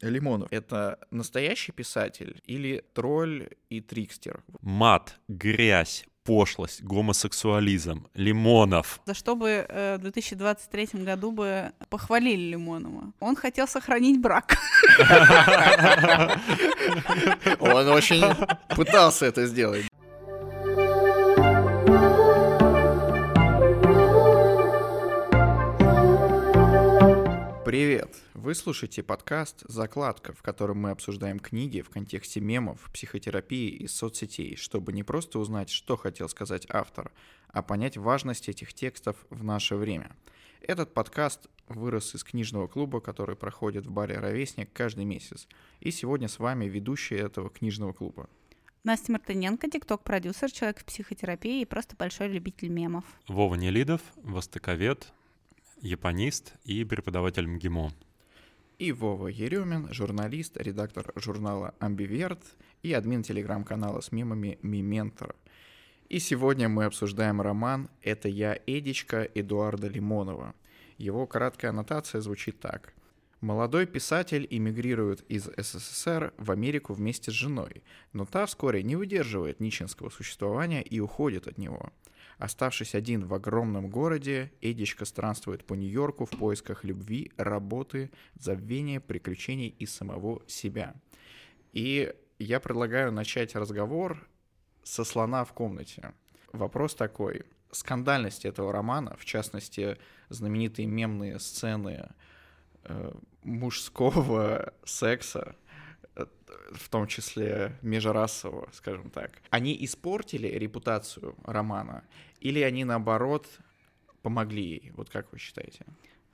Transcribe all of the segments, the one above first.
Лимонов — это настоящий писатель или тролль и трикстер? Мат, грязь, пошлость, гомосексуализм, Лимонов. За что бы э, в 2023 году бы похвалили Лимонова? Он хотел сохранить брак. Он очень пытался это сделать. Привет! Вы слушаете подкаст «Закладка», в котором мы обсуждаем книги в контексте мемов, психотерапии и соцсетей, чтобы не просто узнать, что хотел сказать автор, а понять важность этих текстов в наше время. Этот подкаст вырос из книжного клуба, который проходит в баре «Ровесник» каждый месяц. И сегодня с вами ведущий этого книжного клуба. Настя Мартыненко, тикток-продюсер, человек в психотерапии и просто большой любитель мемов. Вова Нелидов, востоковед, японист и преподаватель МГИМО. И Вова Еремин, журналист, редактор журнала «Амбиверт» и админ телеграм-канала с мемами «Миментор». И сегодня мы обсуждаем роман «Это я, Эдичка» Эдуарда Лимонова. Его краткая аннотация звучит так. Молодой писатель эмигрирует из СССР в Америку вместе с женой, но та вскоре не выдерживает нищенского существования и уходит от него – Оставшись один в огромном городе, Эдичка странствует по Нью-Йорку в поисках любви, работы, забвения, приключений и самого себя. И я предлагаю начать разговор со слона в комнате. Вопрос такой. Скандальность этого романа, в частности, знаменитые мемные сцены э, мужского секса, в том числе межрасового, скажем так, они испортили репутацию романа или они, наоборот, помогли ей? Вот как вы считаете?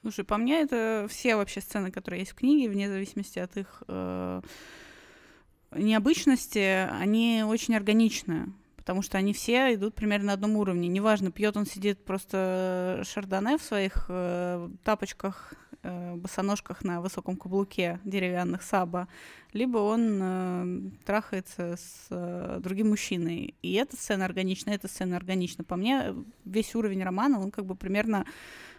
Слушай, по мне это все вообще сцены, которые есть в книге, вне зависимости от их э, необычности, они очень органичны, потому что они все идут примерно на одном уровне. Неважно, пьет он сидит просто шардоне в своих э, тапочках э, босоножках на высоком каблуке деревянных саба, либо он э, трахается с э, другим мужчиной. И эта сцена органична, эта сцена органична. По мне, весь уровень романа, он как бы примерно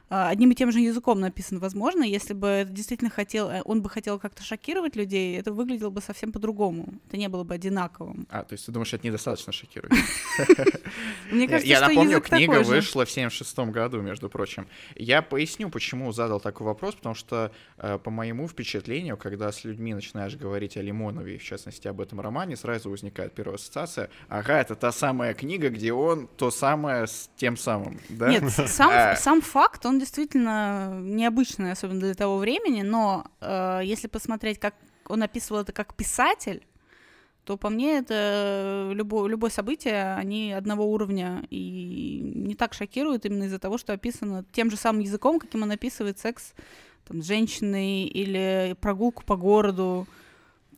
одним и тем же языком написан. Возможно, если бы это действительно хотел, э, он бы хотел как-то шокировать людей, это выглядело бы совсем по-другому. Это не было бы одинаковым. А, то есть ты думаешь, это недостаточно шокирует? Мне кажется, Я напомню, книга вышла в 76 году, между прочим. Я поясню, почему задал такой вопрос, потому что, э, по моему впечатлению, когда с людьми начинаешь говорить о Лимонове, в частности, об этом романе, сразу возникает первая ассоциация. Ага, это та самая книга, где он то самое с тем самым, да? Нет, а. сам факт, он действительно необычный, особенно для того времени, но э, если посмотреть, как он описывал это как писатель, то по мне это любое, любое событие, они одного уровня и не так шокируют именно из-за того, что описано тем же самым языком, каким он описывает секс там, с женщиной или прогулку по городу.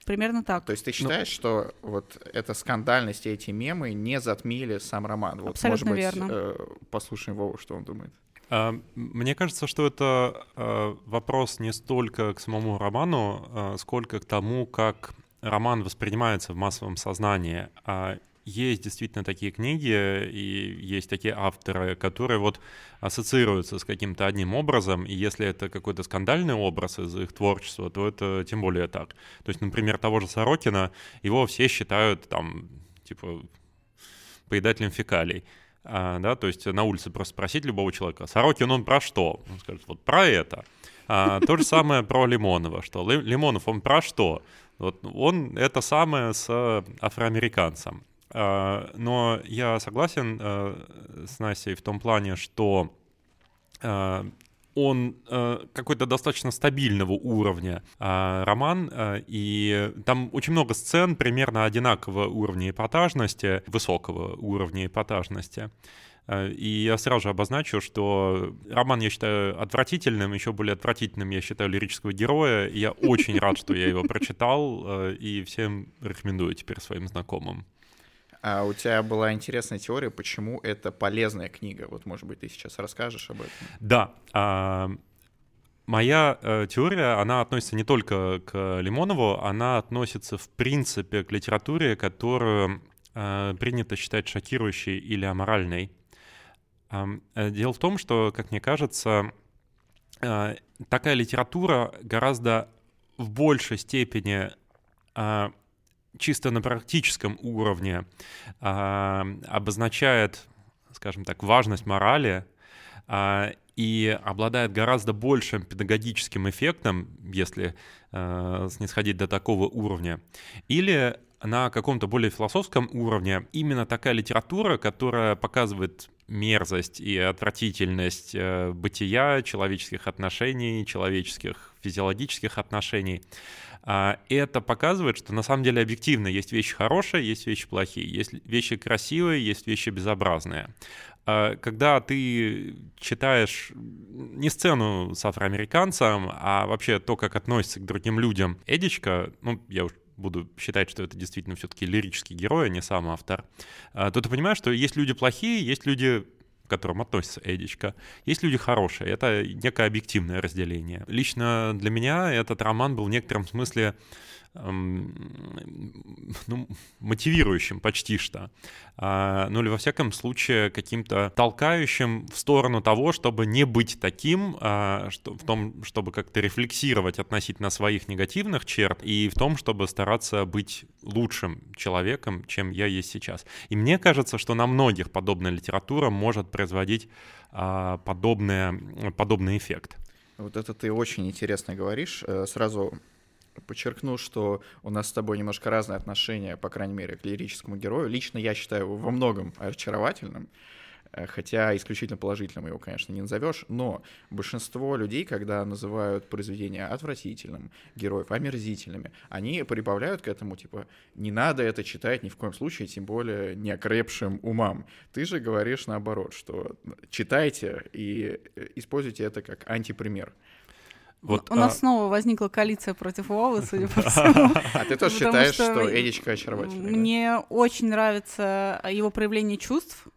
Примерно так. То есть ты ну, считаешь, ну, что вот эта скандальность и эти мемы не затмили сам роман? Вот, абсолютно может быть, верно. Э, послушаем Вову, что он думает. А, мне кажется, что это а, вопрос не столько к самому роману, а, сколько к тому, как роман воспринимается в массовом сознании. Есть действительно такие книги и есть такие авторы, которые вот ассоциируются с каким-то одним образом, и если это какой-то скандальный образ из их творчества, то это тем более так. То есть, например, того же Сорокина, его все считают там, типа, поедателем фекалий. А, да, то есть на улице просто спросить любого человека, Сорокин он про что? Он скажет, вот про это. А, то же самое про Лимонова, что Лимонов он про что? Вот он это самое с афроамериканцем. А, но я согласен а, с Настей в том плане, что а, он э, какой-то достаточно стабильного уровня э, роман, э, и там очень много сцен примерно одинакового уровня эпатажности, высокого уровня эпатажности. Э, и я сразу же обозначу, что роман я считаю отвратительным, еще более отвратительным я считаю лирического героя. И я очень рад, что я его прочитал, э, и всем рекомендую теперь своим знакомым. А у тебя была интересная теория, почему это полезная книга. Вот, может быть, ты сейчас расскажешь об этом. Да. А, моя э, теория, она относится не только к Лимонову, она относится, в принципе, к литературе, которую э, принято считать шокирующей или аморальной. Э, дело в том, что, как мне кажется, э, такая литература гораздо в большей степени а, чисто на практическом уровне а, обозначает, скажем так, важность морали а, и обладает гораздо большим педагогическим эффектом, если э, снисходить до такого уровня, или на каком-то более философском уровне именно такая литература, которая показывает мерзость и отвратительность э, бытия, человеческих отношений, человеческих физиологических отношений, это показывает, что на самом деле объективно есть вещи хорошие, есть вещи плохие, есть вещи красивые, есть вещи безобразные. Э, когда ты читаешь не сцену с афроамериканцем, а вообще то, как относится к другим людям Эдичка, ну, я уж буду считать, что это действительно все-таки лирический герой, а не сам автор, а, то ты понимаешь, что есть люди плохие, есть люди к которым относится Эдичка. Есть люди хорошие, это некое объективное разделение. Лично для меня этот роман был в некотором смысле ну, мотивирующим почти что, а, ну или во всяком случае каким-то толкающим в сторону того, чтобы не быть таким, а, в том, чтобы как-то рефлексировать относительно своих негативных черт и в том, чтобы стараться быть лучшим человеком, чем я есть сейчас. И мне кажется, что на многих подобная литература может производить а, подобное, подобный эффект. Вот это ты очень интересно говоришь. Э, сразу подчеркну, что у нас с тобой немножко разное отношение, по крайней мере, к лирическому герою. Лично я считаю его во многом очаровательным, э, хотя исключительно положительным его, конечно, не назовешь, но большинство людей, когда называют произведение отвратительным, героев омерзительными, они прибавляют к этому, типа, не надо это читать ни в коем случае, тем более неокрепшим умам. Ты же говоришь наоборот, что читайте и э, используйте это как антипример. Вот, У нас а... снова возникла коалиция против Вовы, судя по всему. А ты тоже считаешь, что Эдичка очаровательная? Мне очень нравится его проявление чувств,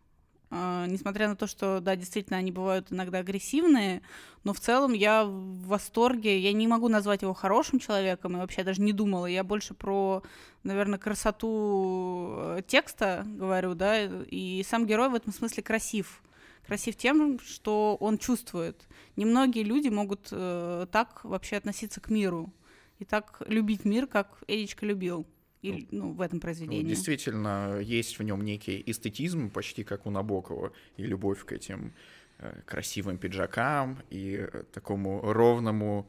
а, несмотря на то, что, да, действительно, они бывают иногда агрессивные, но в целом я в восторге. Я не могу назвать его хорошим человеком, и вообще даже не думала. Я больше про, наверное, красоту э, текста говорю, да, и сам герой в этом смысле красив красив тем, что он чувствует. Немногие люди могут э, так вообще относиться к миру и так любить мир, как Эдичка любил. И, ну, ну, в этом произведении. Ну, действительно, есть в нем некий эстетизм, почти как у Набокова, и любовь к этим э, красивым пиджакам и э, такому ровному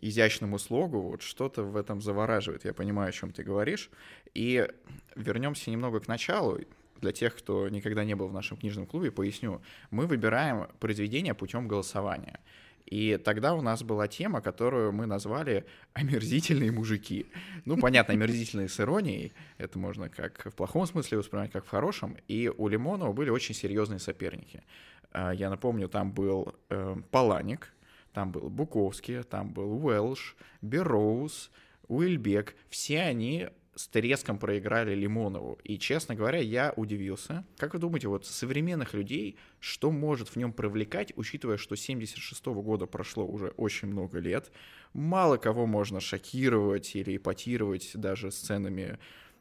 изящному слогу, вот что-то в этом завораживает. Я понимаю, о чем ты говоришь. И вернемся немного к началу. Для тех, кто никогда не был в нашем книжном клубе, поясню. Мы выбираем произведение путем голосования. И тогда у нас была тема, которую мы назвали «Омерзительные мужики». Ну, понятно, омерзительные с иронией. Это можно как в плохом смысле воспринимать, как в хорошем. И у Лимонова были очень серьезные соперники. А, я напомню, там был э, Паланик, там был Буковский, там был Уэлш, Берроуз, Уильбек. Все они с треском проиграли Лимонову. И, честно говоря, я удивился. Как вы думаете, вот современных людей, что может в нем привлекать, учитывая, что 76 -го года прошло уже очень много лет, мало кого можно шокировать или эпатировать даже сценами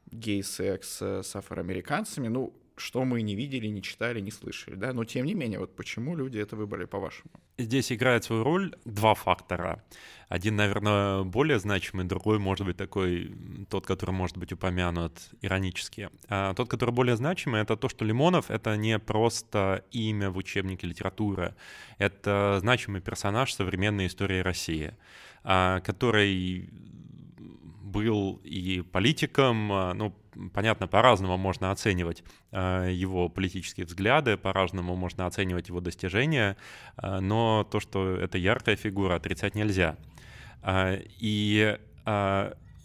гей-секса с афроамериканцами. Ну, что мы не видели, не читали, не слышали, да, но тем не менее, вот почему люди это выбрали, по-вашему? Здесь играет свою роль два фактора. Один, наверное, более значимый, другой, может быть, такой, тот, который может быть упомянут иронически. А тот, который более значимый, это то, что Лимонов — это не просто имя в учебнике литературы, это значимый персонаж современной истории России, а, который был и политиком, а, ну, понятно, по-разному можно оценивать э, его политические взгляды, по-разному можно оценивать его достижения, э, но то, что это яркая фигура, отрицать нельзя. И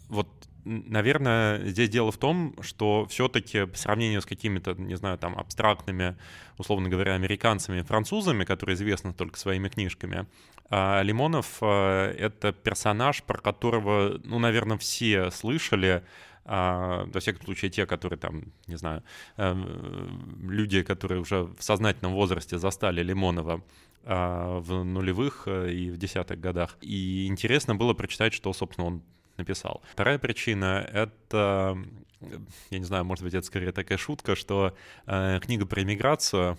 вот наверное, здесь дело в том, что все-таки по сравнению с какими-то, не знаю, там, абстрактными, условно говоря, американцами, французами, которые известны только своими книжками, Лимонов — это персонаж, про которого, ну, наверное, все слышали, а, во всяком случае, те, которые там, не знаю, э, люди, которые уже в сознательном возрасте застали Лимонова а, в нулевых э, и в десятых годах. И интересно было прочитать, что, собственно, он написал. Вторая причина — это, я не знаю, может быть, это скорее такая шутка, что э, книга про иммиграцию,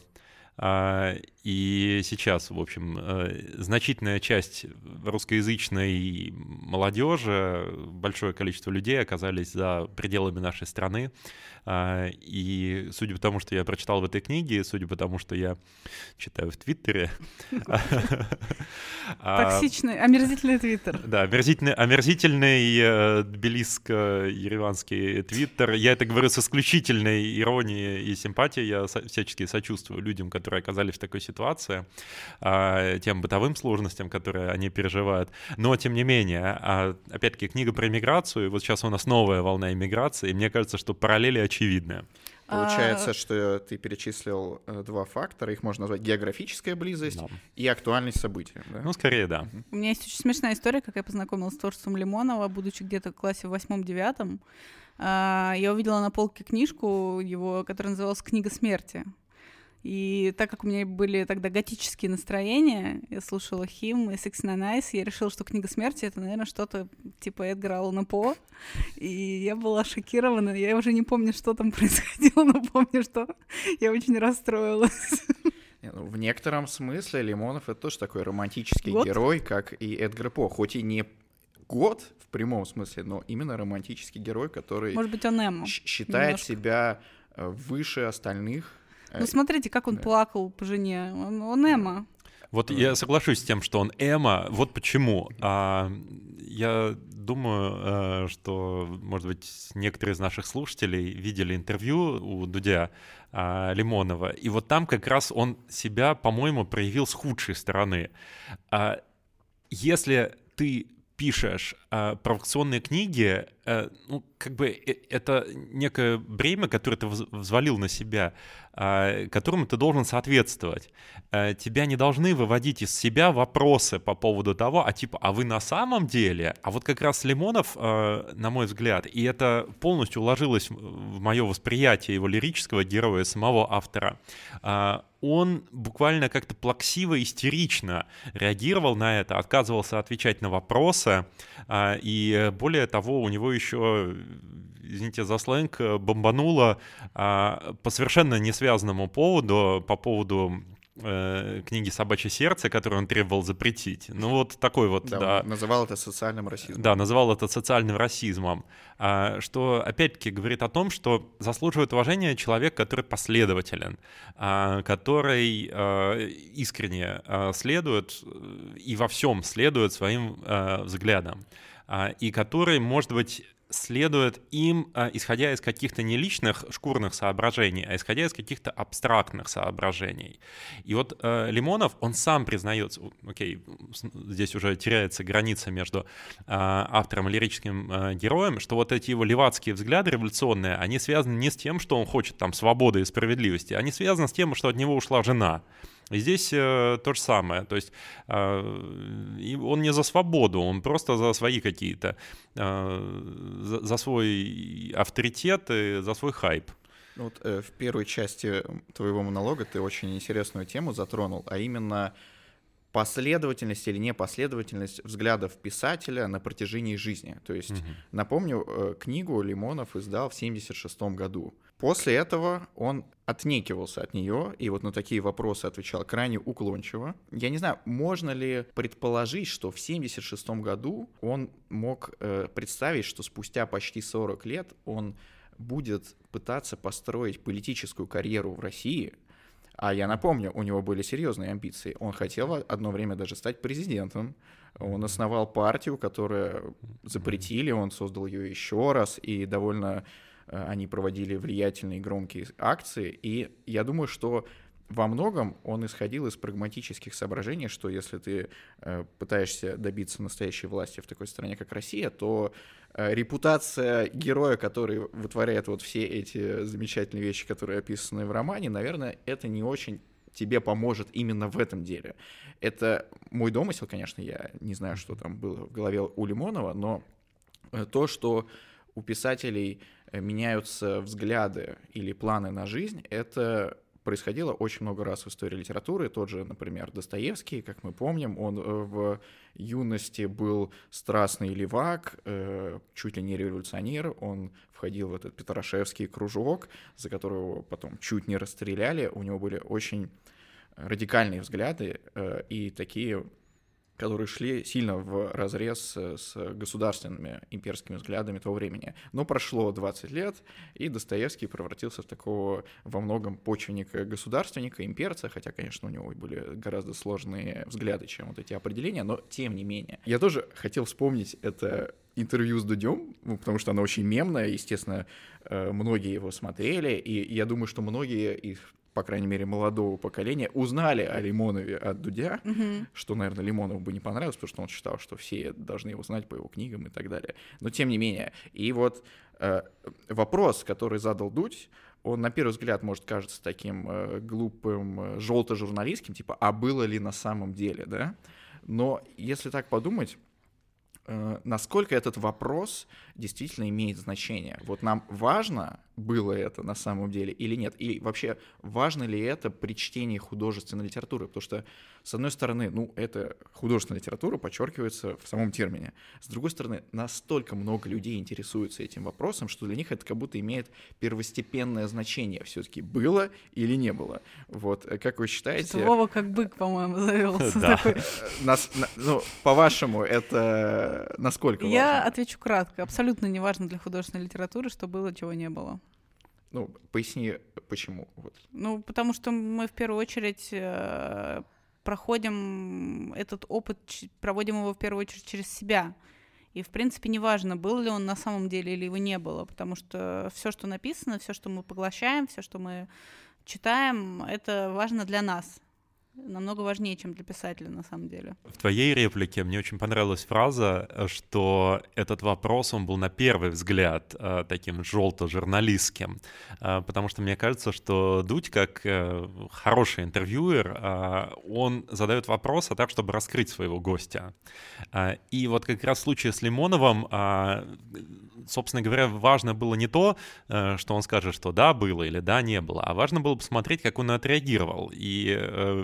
э, и сейчас, в общем, э, значительная часть русскоязычной молодежи, большое количество людей оказались за пределами нашей страны. А, и судя по тому, что я прочитал в этой книге, судя по тому, что я читаю в Твиттере... А, Токсичный, омерзительный Твиттер. Да, омерзительный, омерзительный э, тбилисско-ереванский Твиттер. Я это говорю с исключительной иронией и симпатией. Я всячески сочувствую людям, которые оказались в такой ситуации, а, тем бытовым сложностям, которые они переживают. Но, тем не менее, опять-таки, книга про иммиграцию. Вот сейчас у нас новая волна иммиграции, и мне кажется, что параллели. Получается, а... что ты перечислил э, два фактора. Их можно назвать географическая близость да. и актуальность события. Да? Ну, скорее, да. У меня есть очень смешная история, как я познакомилась с творчеством Лимонова, будучи где-то в классе в восьмом-девятом. А, я увидела на полке книжку его, которая называлась «Книга смерти». И так как у меня были тогда готические настроения, я слушала Хим и Six Nine Eyes, я решила, что «Книга смерти» — это, наверное, что-то типа Эдгара Аллана По. И я была шокирована. Я уже не помню, что там происходило, но помню, что я очень расстроилась. Ну, в некотором смысле Лимонов — это тоже такой романтический год? герой, как и Эдгар По. Хоть и не год в прямом смысле, но именно романтический герой, который... Может быть, он Эмма. Считает немножко. себя э, выше остальных ну э, смотрите, как он да. плакал по жене. Он, он Эма. Вот я соглашусь с тем, что он Эма. Вот почему. А, я думаю, э, что, может быть, некоторые из наших слушателей видели интервью у Дудя а, Лимонова, и вот там как раз он себя, по-моему, проявил с худшей стороны. А, если ты пишешь э, провокационные книги, ну, как бы э, это некое бремя, которое ты взвалил на себя, э, которому ты должен соответствовать. Э, тебя не должны выводить из себя вопросы по поводу того, а типа, а вы на самом деле? А вот как раз Лимонов, э, на мой взгляд, и это полностью уложилось в мое восприятие его лирического героя, самого автора, э, он буквально как-то плаксиво, истерично реагировал на это, отказывался отвечать на вопросы, а, и более того, у него еще извините за сленг, бомбануло а, по совершенно несвязанному поводу, по поводу э, книги «Собачье сердце», которую он требовал запретить. Ну вот такой вот, да. да. называл это социальным расизмом. Да, называл это социальным расизмом. А, что, опять-таки, говорит о том, что заслуживает уважения человек, который последователен, а, который а, искренне а, следует и во всем следует своим взглядам. А, и который, может быть, следует им, а, исходя из каких-то не личных шкурных соображений, а исходя из каких-то абстрактных соображений. И вот э, Лимонов, он сам признается, окей, здесь уже теряется граница между э, автором и лирическим э, героем, что вот эти его левацкие взгляды революционные, они связаны не с тем, что он хочет там свободы и справедливости, они связаны с тем, что от него ушла жена. И здесь э, то же самое. То есть э, он не за свободу, он просто за свои какие-то, э, за, за свой авторитет и за свой хайп. Ну вот, э, в первой части твоего монолога ты очень интересную тему затронул, а именно последовательность или непоследовательность взглядов писателя на протяжении жизни. То есть, угу. напомню, э, книгу Лимонов издал в 1976 году. После этого он отнекивался от нее и вот на такие вопросы отвечал крайне уклончиво. Я не знаю, можно ли предположить, что в 76 году он мог э, представить, что спустя почти 40 лет он будет пытаться построить политическую карьеру в России, а я напомню, у него были серьезные амбиции. Он хотел одно время даже стать президентом. Он основал партию, которую запретили, он создал ее еще раз, и довольно они проводили влиятельные громкие акции, и я думаю, что во многом он исходил из прагматических соображений, что если ты э, пытаешься добиться настоящей власти в такой стране, как Россия, то э, репутация героя, который вытворяет вот все эти замечательные вещи, которые описаны в романе, наверное, это не очень тебе поможет именно в этом деле. Это мой домысел, конечно, я не знаю, что там было в голове у Лимонова, но то, что у писателей Э, меняются взгляды или планы на жизнь, это происходило очень много раз в истории литературы. Тот же, например, Достоевский, как мы помним, он э, в юности был страстный левак, э, чуть ли не революционер. Он входил в этот Петрашевский кружок, за которого потом чуть не расстреляли. У него были очень радикальные взгляды э, и такие которые шли сильно в разрез с государственными имперскими взглядами того времени. Но прошло 20 лет, и Достоевский превратился в такого во многом почвенника-государственника, имперца, хотя, конечно, у него были гораздо сложные взгляды, чем вот эти определения, но тем не менее. Я тоже хотел вспомнить это интервью с Дудем, ну, потому что оно очень мемное, естественно, э, многие его смотрели, и я думаю, что многие из по крайней мере, молодого поколения, узнали о Лимонове от Дудя, угу. что, наверное, Лимонову бы не понравилось, потому что он считал, что все должны его знать по его книгам и так далее. Но тем не менее. И вот э, вопрос, который задал Дудь, он на первый взгляд может кажется таким э, глупым, э, желто-журналистским, типа, а было ли на самом деле, да? Но если так подумать, э, насколько этот вопрос действительно имеет значение. Вот нам важно, было это на самом деле или нет, и вообще важно ли это при чтении художественной литературы, потому что, с одной стороны, ну, это художественная литература подчеркивается в самом термине, с другой стороны, настолько много людей интересуются этим вопросом, что для них это как будто имеет первостепенное значение все-таки было или не было. Вот, э, как вы считаете... Вова как бык, по-моему, завелся. Да. Ну, по-вашему, это насколько Я отвечу кратко. Абсолютно неважно для художественной литературы, что было, чего не было. Ну, поясни, почему. Вот. Ну, потому что мы в первую очередь э, проходим этот опыт, проводим его в первую очередь через себя. И, в принципе, неважно, был ли он на самом деле или его не было, потому что все, что написано, все, что мы поглощаем, все, что мы читаем, это важно для нас намного важнее, чем для писателя на самом деле. В твоей реплике мне очень понравилась фраза, что этот вопрос, он был на первый взгляд э, таким желто-журналистским, э, потому что мне кажется, что Дудь, как э, хороший интервьюер, он задает вопрос, а так, чтобы раскрыть своего гостя. И вот как раз в случае с Лимоновым, собственно говоря, важно было не то, что он скажет, что да, было или да, не было, а важно было посмотреть, как он отреагировал. И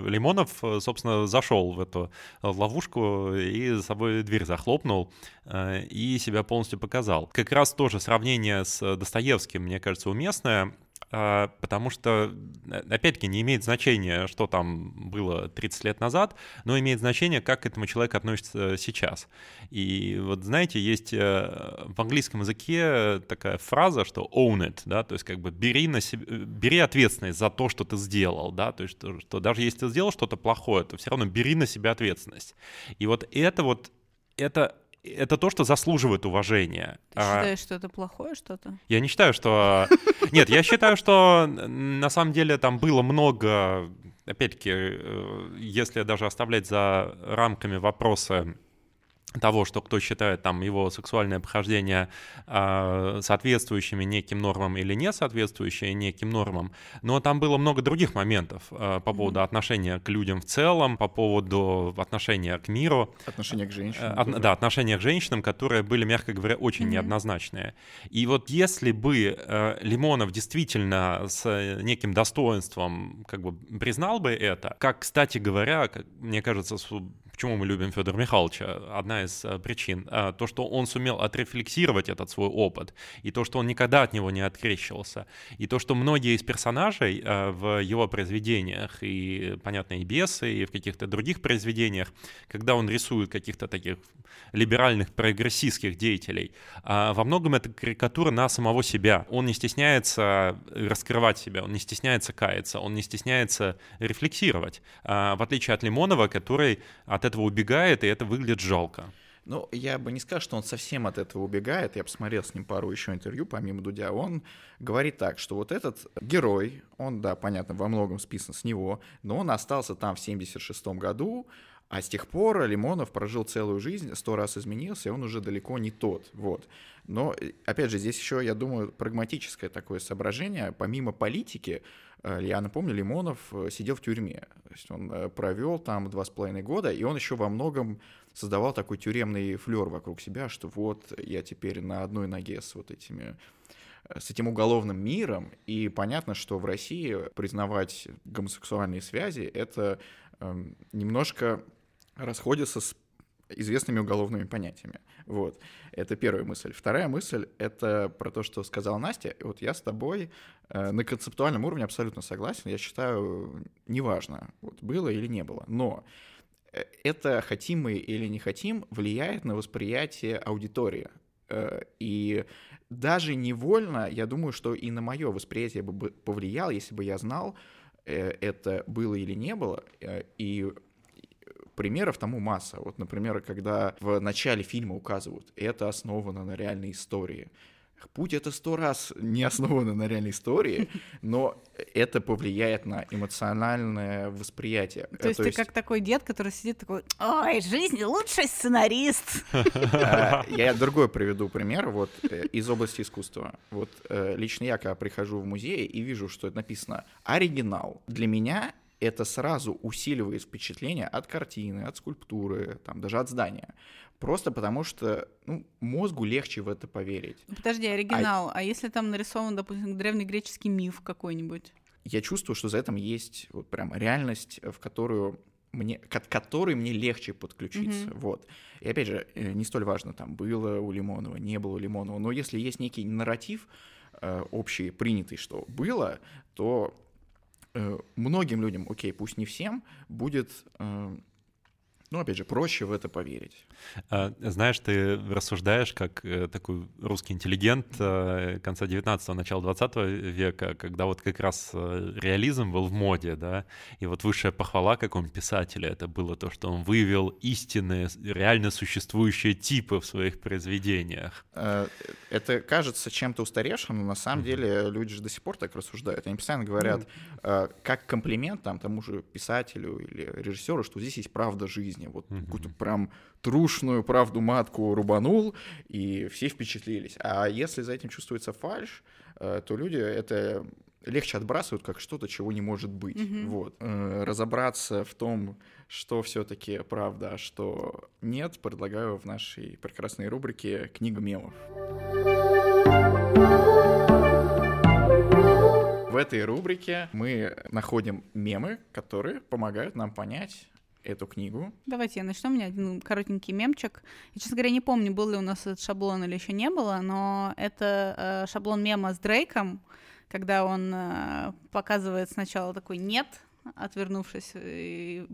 Лимонов Лимонов, э, собственно, зашел в эту ловушку и за собой дверь захлопнул э, и себя полностью показал. Как раз тоже сравнение с Достоевским, мне кажется, уместное. А, потому что, э, опять-таки, не имеет значения, что там было 30 лет назад, но имеет значение, как к этому человек относится сейчас. И вот, знаете, есть э, в английском языке такая фраза, что own it, да, то есть как бы бери, на себе, бери ответственность за то, что ты сделал, да, то есть что, что даже если ты сделал что-то плохое, то все равно бери на себя ответственность. И вот это вот, это это то, что заслуживает уважения. Ты а... считаешь, что это плохое что-то? Я не считаю, что... Нет, я считаю, что на самом деле там было много... Опять-таки, э, если даже оставлять за рамками вопроса того, что кто считает там его сексуальное похождение э, соответствующими неким нормам или не соответствующими неким нормам, но там было много других моментов э, по поводу mm-hmm. отношения к людям в целом, по поводу отношения к миру. Отношения к женщинам. Э, от, да, отношения к женщинам, которые были, мягко говоря, очень mm-hmm. неоднозначные. И вот если бы э, Лимонов действительно с неким достоинством как бы признал бы это, как, кстати говоря, как, мне кажется, почему мы любим Федора Михайловича, одна из э, причин, э, то, что он сумел отрефлексировать этот свой опыт, и то, что он никогда от него не открещивался, и то, что многие из персонажей э, в его произведениях, и, понятно, и бесы, и в каких-то других произведениях, когда он рисует каких-то таких либеральных прогрессистских деятелей, во многом это карикатура на самого себя. Он не стесняется раскрывать себя, он не стесняется каяться, он не стесняется рефлексировать, в отличие от Лимонова, который от этого убегает, и это выглядит жалко. Ну, я бы не сказал, что он совсем от этого убегает. Я посмотрел с ним пару еще интервью, помимо Дудя. Он говорит так, что вот этот герой, он, да, понятно, во многом списан с него, но он остался там в 76 году, а с тех пор Лимонов прожил целую жизнь, сто раз изменился, и он уже далеко не тот. Вот. Но, опять же, здесь еще, я думаю, прагматическое такое соображение. Помимо политики, Э, я напомню, Лимонов э, сидел в тюрьме. То есть он э, провел там два с половиной года, и он еще во многом создавал такой тюремный флер вокруг себя, что вот я теперь на одной ноге с вот этими с этим уголовным миром, и понятно, что в России признавать гомосексуальные связи — это э, немножко расходится с известными уголовными понятиями. Вот. Это первая мысль. Вторая мысль — это про то, что сказала Настя. Вот я с тобой э, на концептуальном уровне абсолютно согласен. Я считаю, неважно, вот, было или не было. Но э, это хотим мы или не хотим влияет на восприятие аудитории. Э, и даже невольно, я думаю, что и на мое восприятие бы повлиял, если бы я знал, э, это было или не было. И примеров тому масса. Вот, например, когда в начале фильма указывают, это основано на реальной истории. Путь это сто раз не основано на реальной истории, но это повлияет на эмоциональное восприятие. То есть То ты как такой дед, который сидит такой, ой, жизнь лучший сценарист. Я другой приведу пример вот э, из области искусства. Вот э, лично я, когда прихожу в музей и вижу, что это написано оригинал, для меня это сразу усиливает впечатление от картины, от скульптуры, там, даже от здания. Просто потому что ну, мозгу легче в это поверить. Ну, подожди, оригинал. А... а если там нарисован, допустим, древнегреческий миф какой-нибудь? Я чувствую, что за этим есть вот прям реальность, в которую мне, к которой мне легче подключиться. Mm-hmm. Вот. И опять же, э, не столь важно, там было у Лимонова, не было у Лимонова, но если есть некий нарратив э, общий, принятый, что было, то э, многим людям, окей, пусть не всем, будет э, ну, опять же, проще в это поверить. А, знаешь, ты рассуждаешь как э, такой русский интеллигент э, конца 19-го, начала 20 века, когда вот как раз э, реализм был в моде, да, и вот высшая похвала какому писателя это было то, что он вывел истинные, реально существующие типы в своих произведениях. Это кажется чем-то устаревшим, но на самом mm-hmm. деле люди же до сих пор так рассуждают. Они постоянно говорят, mm-hmm. как комплимент там тому же писателю или режиссеру, что здесь есть правда жизни жизни. Вот mm-hmm. какую-то прям трушную правду матку рубанул, и все впечатлились. А если за этим чувствуется фальш, э, то люди это легче отбрасывают как что-то, чего не может быть. Mm-hmm. Вот. Э, разобраться в том, что все-таки правда, а что нет, предлагаю в нашей прекрасной рубрике «Книга мемов». В этой рубрике мы находим мемы, которые помогают нам понять, эту книгу. Давайте я начну. У меня один коротенький мемчик. Я, честно говоря, не помню, был ли у нас этот шаблон или еще не было, но это э, шаблон мема с Дрейком, когда он э, показывает сначала такой «нет», отвернувшись и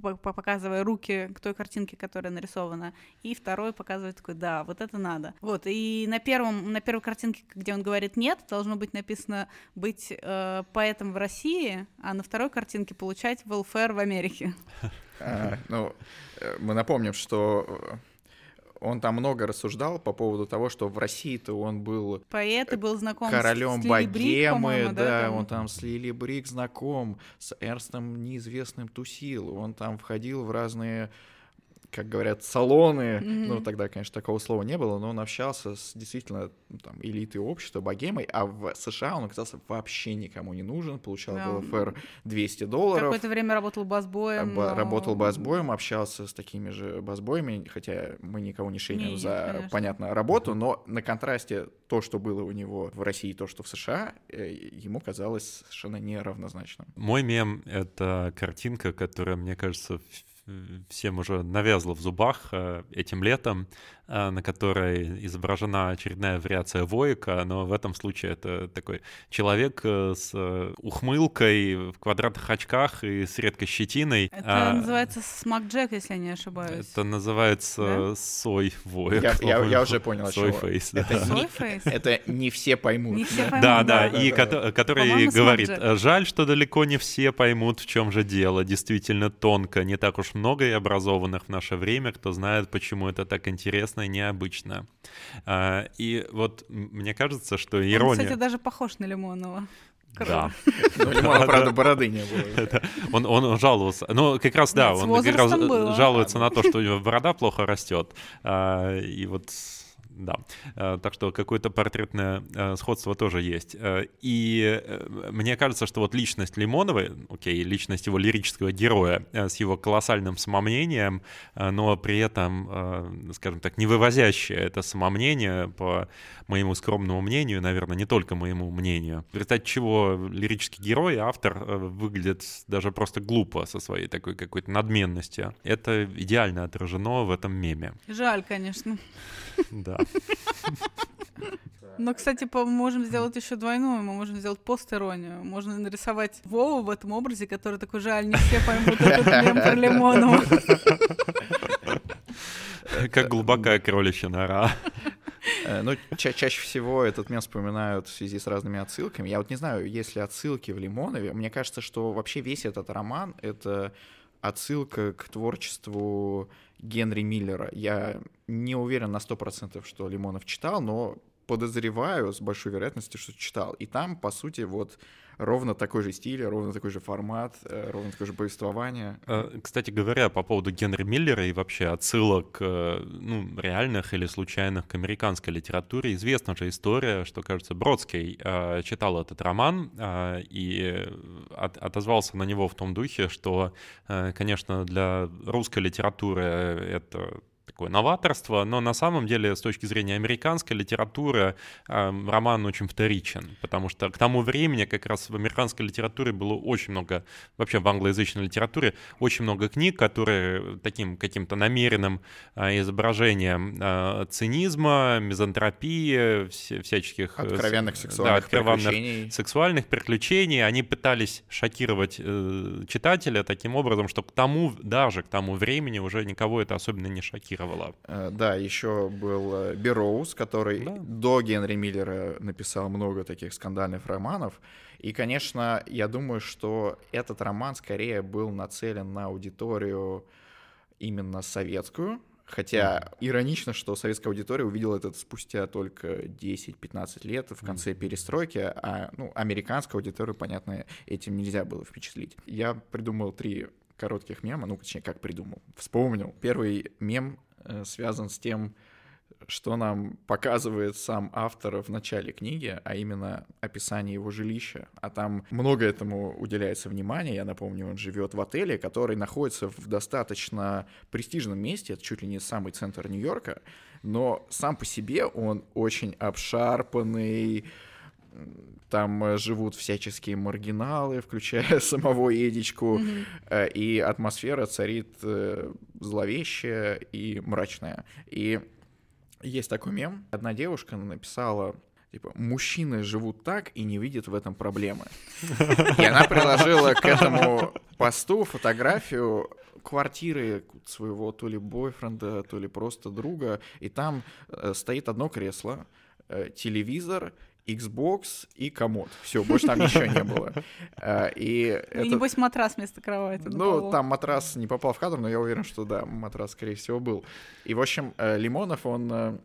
показывая руки к той картинке, которая нарисована, и второй показывает такой, да, вот это надо. Вот, и на, первом, на первой картинке, где он говорит нет, должно быть написано быть э, поэтом в России, а на второй картинке получать welfare в Америке. А, ну, э, мы напомним, что э, он там много рассуждал по поводу того, что в России-то он был... Поэт и был знаком королем с, с богемы, Брик, да, да там... он там с Лили Брик знаком, с Эрстом неизвестным тусил, он там входил в разные как говорят, салоны. Mm-hmm. Ну, тогда, конечно, такого слова не было, но он общался с действительно там, элитой общества, богемой, а в США он оказался вообще никому не нужен, получал yeah. ЛФР 200 долларов. Какое-то время работал басбоем. Но... Работал басбоем, общался с такими же басбоями, хотя мы никого не шейним не, за, конечно. понятно, работу, но на контрасте то, что было у него в России, то, что в США, э, ему казалось совершенно неравнозначным. Мой мем — это картинка, которая, мне кажется, всем уже навязло в зубах э, этим летом, на которой изображена очередная вариация Воика, но в этом случае это такой человек э, с ухмылкой в квадратных очках и с редкой щетиной. Это а, называется Смак Джек, если я не ошибаюсь. Это называется да? Сой Воик. Я, я, я уже понял, Сой Фейс. Да. Это, не, это не все поймут. Не все поймут да, да, да, и да, да. который говорит, жаль, что далеко не все поймут, в чем же дело. Действительно тонко, не так уж много и образованных в наше время, кто знает, почему это так интересно и необычно. А, и вот мне кажется, что ирония... Он, кстати, даже похож на Лимонова. Да. Ну, правда, бороды не было. Он, он жаловался. Ну, как раз, да, он как раз жалуется на то, что у него борода плохо растет. А, и вот Да, э, так что какое-то портретное э, сходство тоже есть. Э, и мне кажется, что вот личность Лимоновой, окей, личность его лирического героя с его колоссальным самомнением, но при этом, скажем так, не вывозящее это самомнение, по моему скромному мнению, наверное, не только моему мнению, в результате чего лирический герой, автор, выглядит даже просто глупо со своей такой какой-то надменностью. Это идеально отражено в этом меме. Жаль, конечно. Да. Но, кстати, мы можем сделать еще двойную, мы можем сделать пост-иронию. Можно нарисовать Вову в этом образе, который такой жаль, не все поймут этот мем про Лимонова. Как глубокая кроличья нора. Э, ну, ча чаще всего этот мем вспоминают в связи с разными отсылками. Я вот не знаю, есть ли отсылки в Лимонове. Мне кажется, что вообще весь этот роман — это отсылка к творчеству Генри Миллера. Я не уверен на 100%, что Лимонов читал, но подозреваю с большой вероятностью, что читал. И там, по сути, вот ровно такой же стиль, ровно такой же формат, э, ровно такое же повествование. Э, кстати говоря, по поводу Генри Миллера и вообще отсылок э, ну, реальных или случайных к американской литературе, известна же история, что, кажется, Бродский читал этот роман и отозвался на него в том духе, что, конечно, для русской литературы это такое новаторство, но на самом деле с точки зрения американской литературы э, роман очень вторичен, потому что к тому времени как раз в американской литературе было очень много, вообще в англоязычной литературе, очень много книг, которые таким каким-то намеренным э, изображением э, цинизма, мизантропии, вся, всяческих... Э, откровенных сексуальных да, приключений. сексуальных приключений, они пытались шокировать э, читателя таким образом, что к тому, даже к тому времени уже никого это особенно не шокировало шокировало. Э, да, еще был э, Бероуз, который да. до Генри Миллера написал много таких скандальных романов. И, конечно, я думаю, что этот роман скорее был нацелен на аудиторию именно советскую, Хотя иронично, что советская аудитория увидела это спустя только 10-15 лет в конце перестройки, а ну, американскую аудиторию, понятно, этим нельзя было впечатлить. Я придумал три коротких мема, ну, точнее, как придумал, вспомнил. Первый мем связан с тем, что нам показывает сам автор в начале книги, а именно описание его жилища. А там много этому уделяется внимания. Я напомню, он живет в отеле, который находится в достаточно престижном месте, это чуть ли не самый центр Нью-Йорка, но сам по себе он очень обшарпанный, там э, живут всяческие маргиналы, включая самого Эдичку, mm-hmm. и атмосфера царит э, зловещая и мрачная. И есть такой мем. Одна девушка написала типа, мужчины живут так и не видят в этом проблемы. И она приложила к этому посту фотографию квартиры своего то ли бойфренда, то ли просто друга, и там стоит одно кресло, телевизор Xbox и комод. Все, больше там ничего не было. А, и ну, это... небось, матрас вместо кровати. Ну, там матрас не попал в кадр, но я уверен, что да, матрас, скорее всего, был. И, в общем, э, Лимонов, он э,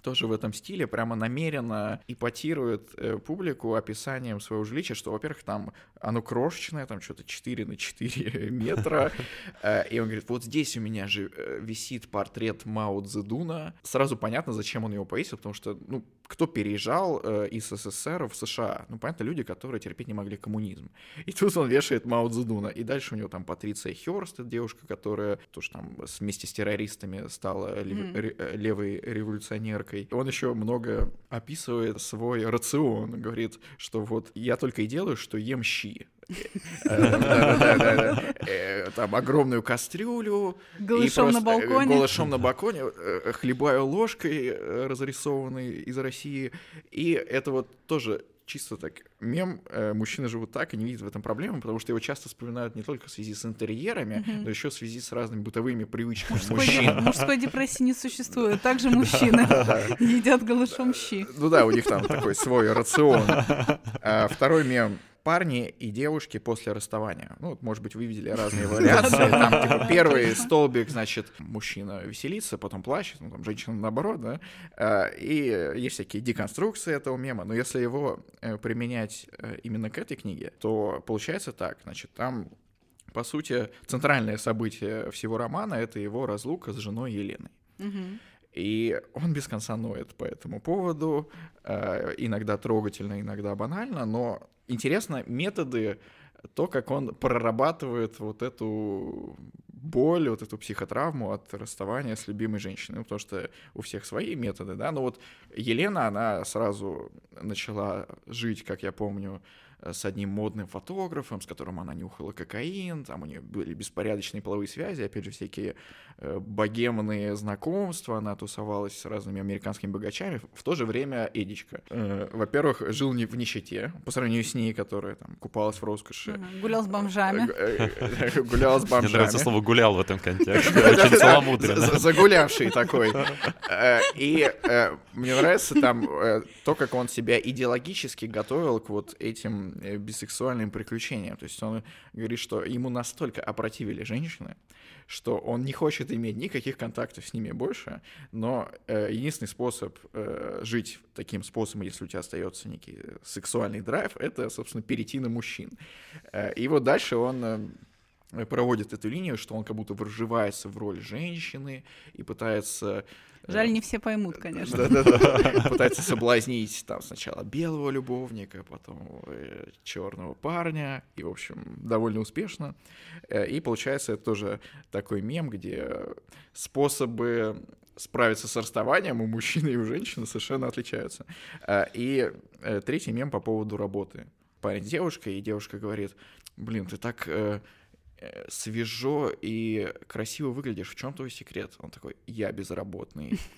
тоже в этом стиле прямо намеренно ипотирует э, публику описанием своего жилища, что, во-первых, там оно крошечное, там что-то 4 на 4 метра, э, и он говорит, вот здесь у меня же э, висит портрет Мао Цзэдуна. Сразу понятно, зачем он его повесил, потому что, ну, кто переезжал э, из СССР в США? Ну, понятно, люди, которые терпеть не могли коммунизм. И тут он вешает Мао Цзэдуна. И дальше у него там Патриция Хёрст, девушка, которая тоже там вместе с террористами стала mm. левой революционеркой. Он еще много описывает свой рацион. Говорит, что вот я только и делаю, что ем щи. Э, там огромную кастрюлю. Голышом на балконе. Голышом на балконе. Хлебаю ложкой, разрисованной из России. И это вот тоже чисто так мем э, «Мужчины живут так» и не видят в этом проблемы, потому что его часто вспоминают не только в связи с интерьерами, mm-hmm. но еще в связи с разными бытовыми привычками мужской мужчин. Мужской депрессии не существует. Также мужчины едят голышом щи. Ну да, у них там такой свой рацион. А второй мем парни и девушки после расставания. Ну, вот, может быть, вы видели разные вариации. Там, типа, первый столбик, значит, мужчина веселится, потом плачет, ну, там, женщина наоборот, да. А, и есть всякие деконструкции этого мема, но если его э, применять э, именно к этой книге, то получается так, значит, там по сути, центральное событие всего романа — это его разлука с женой Еленой. И он без конца ноет по этому поводу, э, иногда трогательно, иногда банально, но интересно методы, то, как он прорабатывает вот эту боль, вот эту психотравму от расставания с любимой женщиной, ну, потому что у всех свои методы, да, но вот Елена, она сразу начала жить, как я помню, с одним модным фотографом, с которым она нюхала кокаин, там у нее были беспорядочные половые связи, опять же, всякие э, богемные знакомства, она тусовалась с разными американскими богачами, в то же время Эдичка. Э, во-первых, жил не в нищете, по сравнению с ней, которая там купалась в роскоши. Гулял с бомжами. Гулял с бомжами. Мне нравится слово «гулял» в этом контексте, очень целомудренно. Загулявший такой. И мне нравится там то, как он себя идеологически готовил к вот этим Э, бисексуальным приключениям. То есть он говорит, что ему настолько опротивили женщины, что он не хочет иметь никаких контактов с ними больше, но э, единственный способ э, жить таким способом, если у тебя остается некий сексуальный драйв, это, собственно, перейти на мужчин. Э, и вот дальше он э, проводит эту линию, что он как будто вживается в роль женщины и пытается Жаль, не все поймут, конечно. Да-да-да. Пытается соблазнить там сначала белого любовника, потом э, черного парня, и, в общем, довольно успешно. Э, и получается это тоже такой мем, где способы справиться с расставанием у мужчины и у женщины совершенно отличаются. Э, и третий мем по поводу работы. Парень с девушкой, и девушка говорит, блин, ты так свежо и красиво выглядишь. В чем твой секрет? Он такой, я безработный.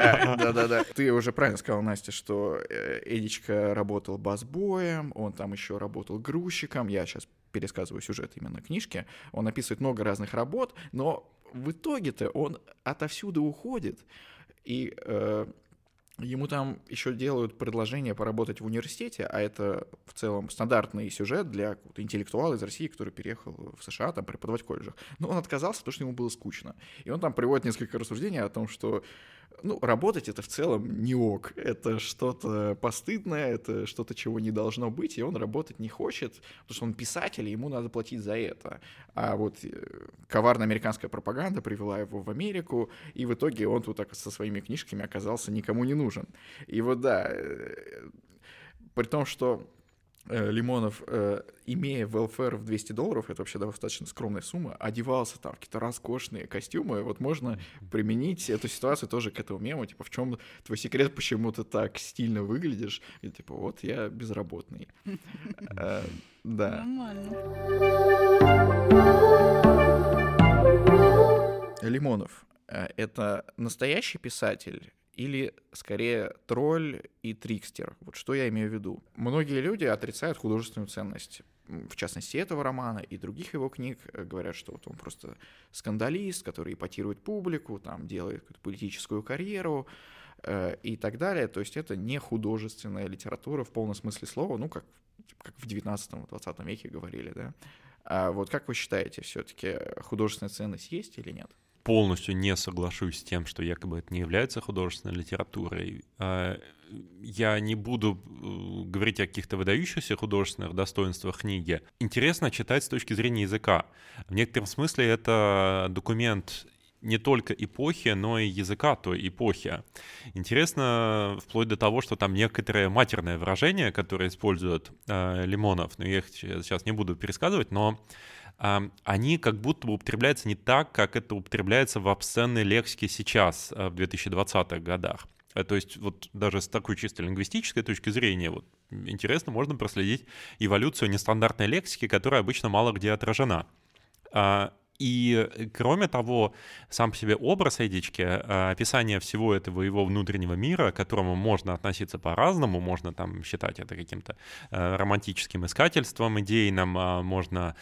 Э, да-да-да. Ты уже правильно сказал, Настя, что э, Эдичка работал басбоем, он там еще работал грузчиком. Я сейчас пересказываю сюжет именно книжки. Он описывает много разных работ, но в итоге-то он отовсюду уходит. И Ему там еще делают предложение поработать в университете, а это в целом стандартный сюжет для интеллектуала из России, который переехал в США там преподавать в колледжах. Но он отказался, потому что ему было скучно. И он там приводит несколько рассуждений о том, что ну, работать это в целом не ок. Это что-то постыдное, это что-то, чего не должно быть, и он работать не хочет, потому что он писатель, и ему надо платить за это. А вот э, коварная американская пропаганда привела его в Америку, и в итоге он тут так со своими книжками оказался никому не нужен. И вот да, э, при том, что Лимонов, э, имея welfare в 200 долларов, это вообще достаточно скромная сумма, одевался там в какие-то роскошные костюмы, вот можно применить эту ситуацию тоже к этому мему, типа, в чем твой секрет, почему ты так стильно выглядишь, и типа, вот я безработный. Э, да. Лимонов, это настоящий писатель или скорее тролль и трикстер. Вот что я имею в виду. Многие люди отрицают художественную ценность в частности, этого романа и других его книг, э, говорят, что вот он просто скандалист, который ипотирует публику, там, делает политическую карьеру э, и так далее. То есть это не художественная литература в полном смысле слова, ну, как, как в 19-20 веке говорили, да. А вот как вы считаете, все-таки художественная ценность есть или нет? Полностью не соглашусь с тем, что якобы это не является художественной литературой. А, я не буду э, говорить о каких-то выдающихся художественных достоинствах книги. Интересно читать с точки зрения языка. В некотором смысле это документ не только эпохи, но и языка той эпохи. Интересно вплоть до того, что там некоторые матерные выражения, которые используют э, Лимонов, но я их сейчас не буду пересказывать, но они как будто бы употребляются не так, как это употребляется в обсценной лексике сейчас, э, в 2020-х годах. Э, то есть вот даже с такой чисто лингвистической точки зрения вот, интересно, можно проследить эволюцию нестандартной лексики, которая обычно мало где отражена. А, и э, кроме того, сам по себе образ Эдички, э, описание всего этого его внутреннего мира, к которому можно относиться по-разному, можно там считать это каким-то романтическим искательством идейным, а можно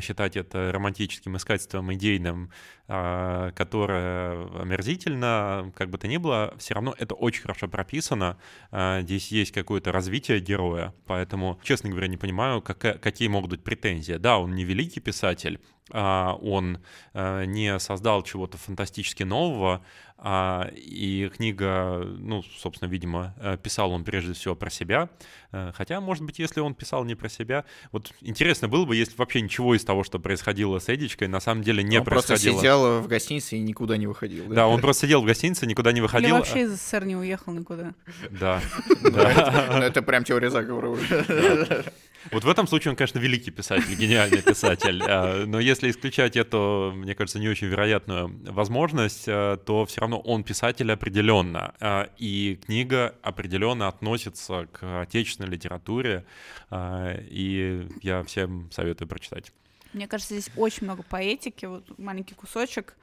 считать это романтическим искательством идейным, которое омерзительно, как бы то ни было, все равно это очень хорошо прописано, здесь есть какое-то развитие героя, поэтому, честно говоря, не понимаю, как, какие могут быть претензии. Да, он не великий писатель, а, он не создал чего-то фантастически нового, А, и книга, ну, собственно, видимо, э, писал он прежде всего про себя. Э, хотя, может быть, если он писал не про себя, вот интересно было бы, если вообще ничего из того, что происходило с Эдичкой, на самом деле не он происходило. просто сидел в гостинице и никуда не выходил. Да, он просто сидел в гостинице, никуда не выходил. Или вообще из СССР не уехал никуда. Да. Ну, Это прям теория заговора уже. Вот в этом случае он, конечно, великий писатель, гениальный писатель. А, но если исключать эту, мне кажется, не очень вероятную возможность, а, то все равно он писатель определенно. А, и книга определенно относится к отечественной литературе. И я всем советую прочитать. Мне кажется, здесь очень много поэтики. Вот маленький кусочек.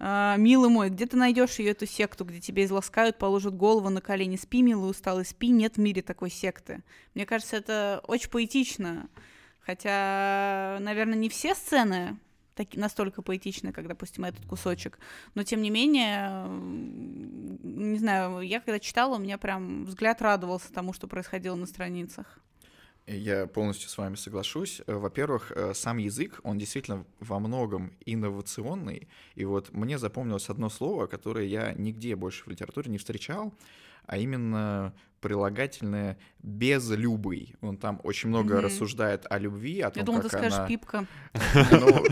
А, милый мой, где ты найдешь ее эту секту, где тебе изласкают, положат голову на колени, спи, милый, усталый, спи, нет в мире такой секты. Мне кажется, это очень поэтично. Хотя, наверное, не все сцены так, настолько поэтичны, как, допустим, этот кусочек. Но, тем не менее, не знаю, я когда читала, у меня прям взгляд радовался тому, что происходило на страницах. Я полностью с вами соглашусь. Э, во-первых, э, сам язык, он действительно во многом инновационный. И вот мне запомнилось одно слово, которое я нигде больше в литературе не встречал, а именно прилагательное безлюбый. Он там очень много mm-hmm. рассуждает о любви, о том, я думала, как ты скажешь она... пипка. Ну,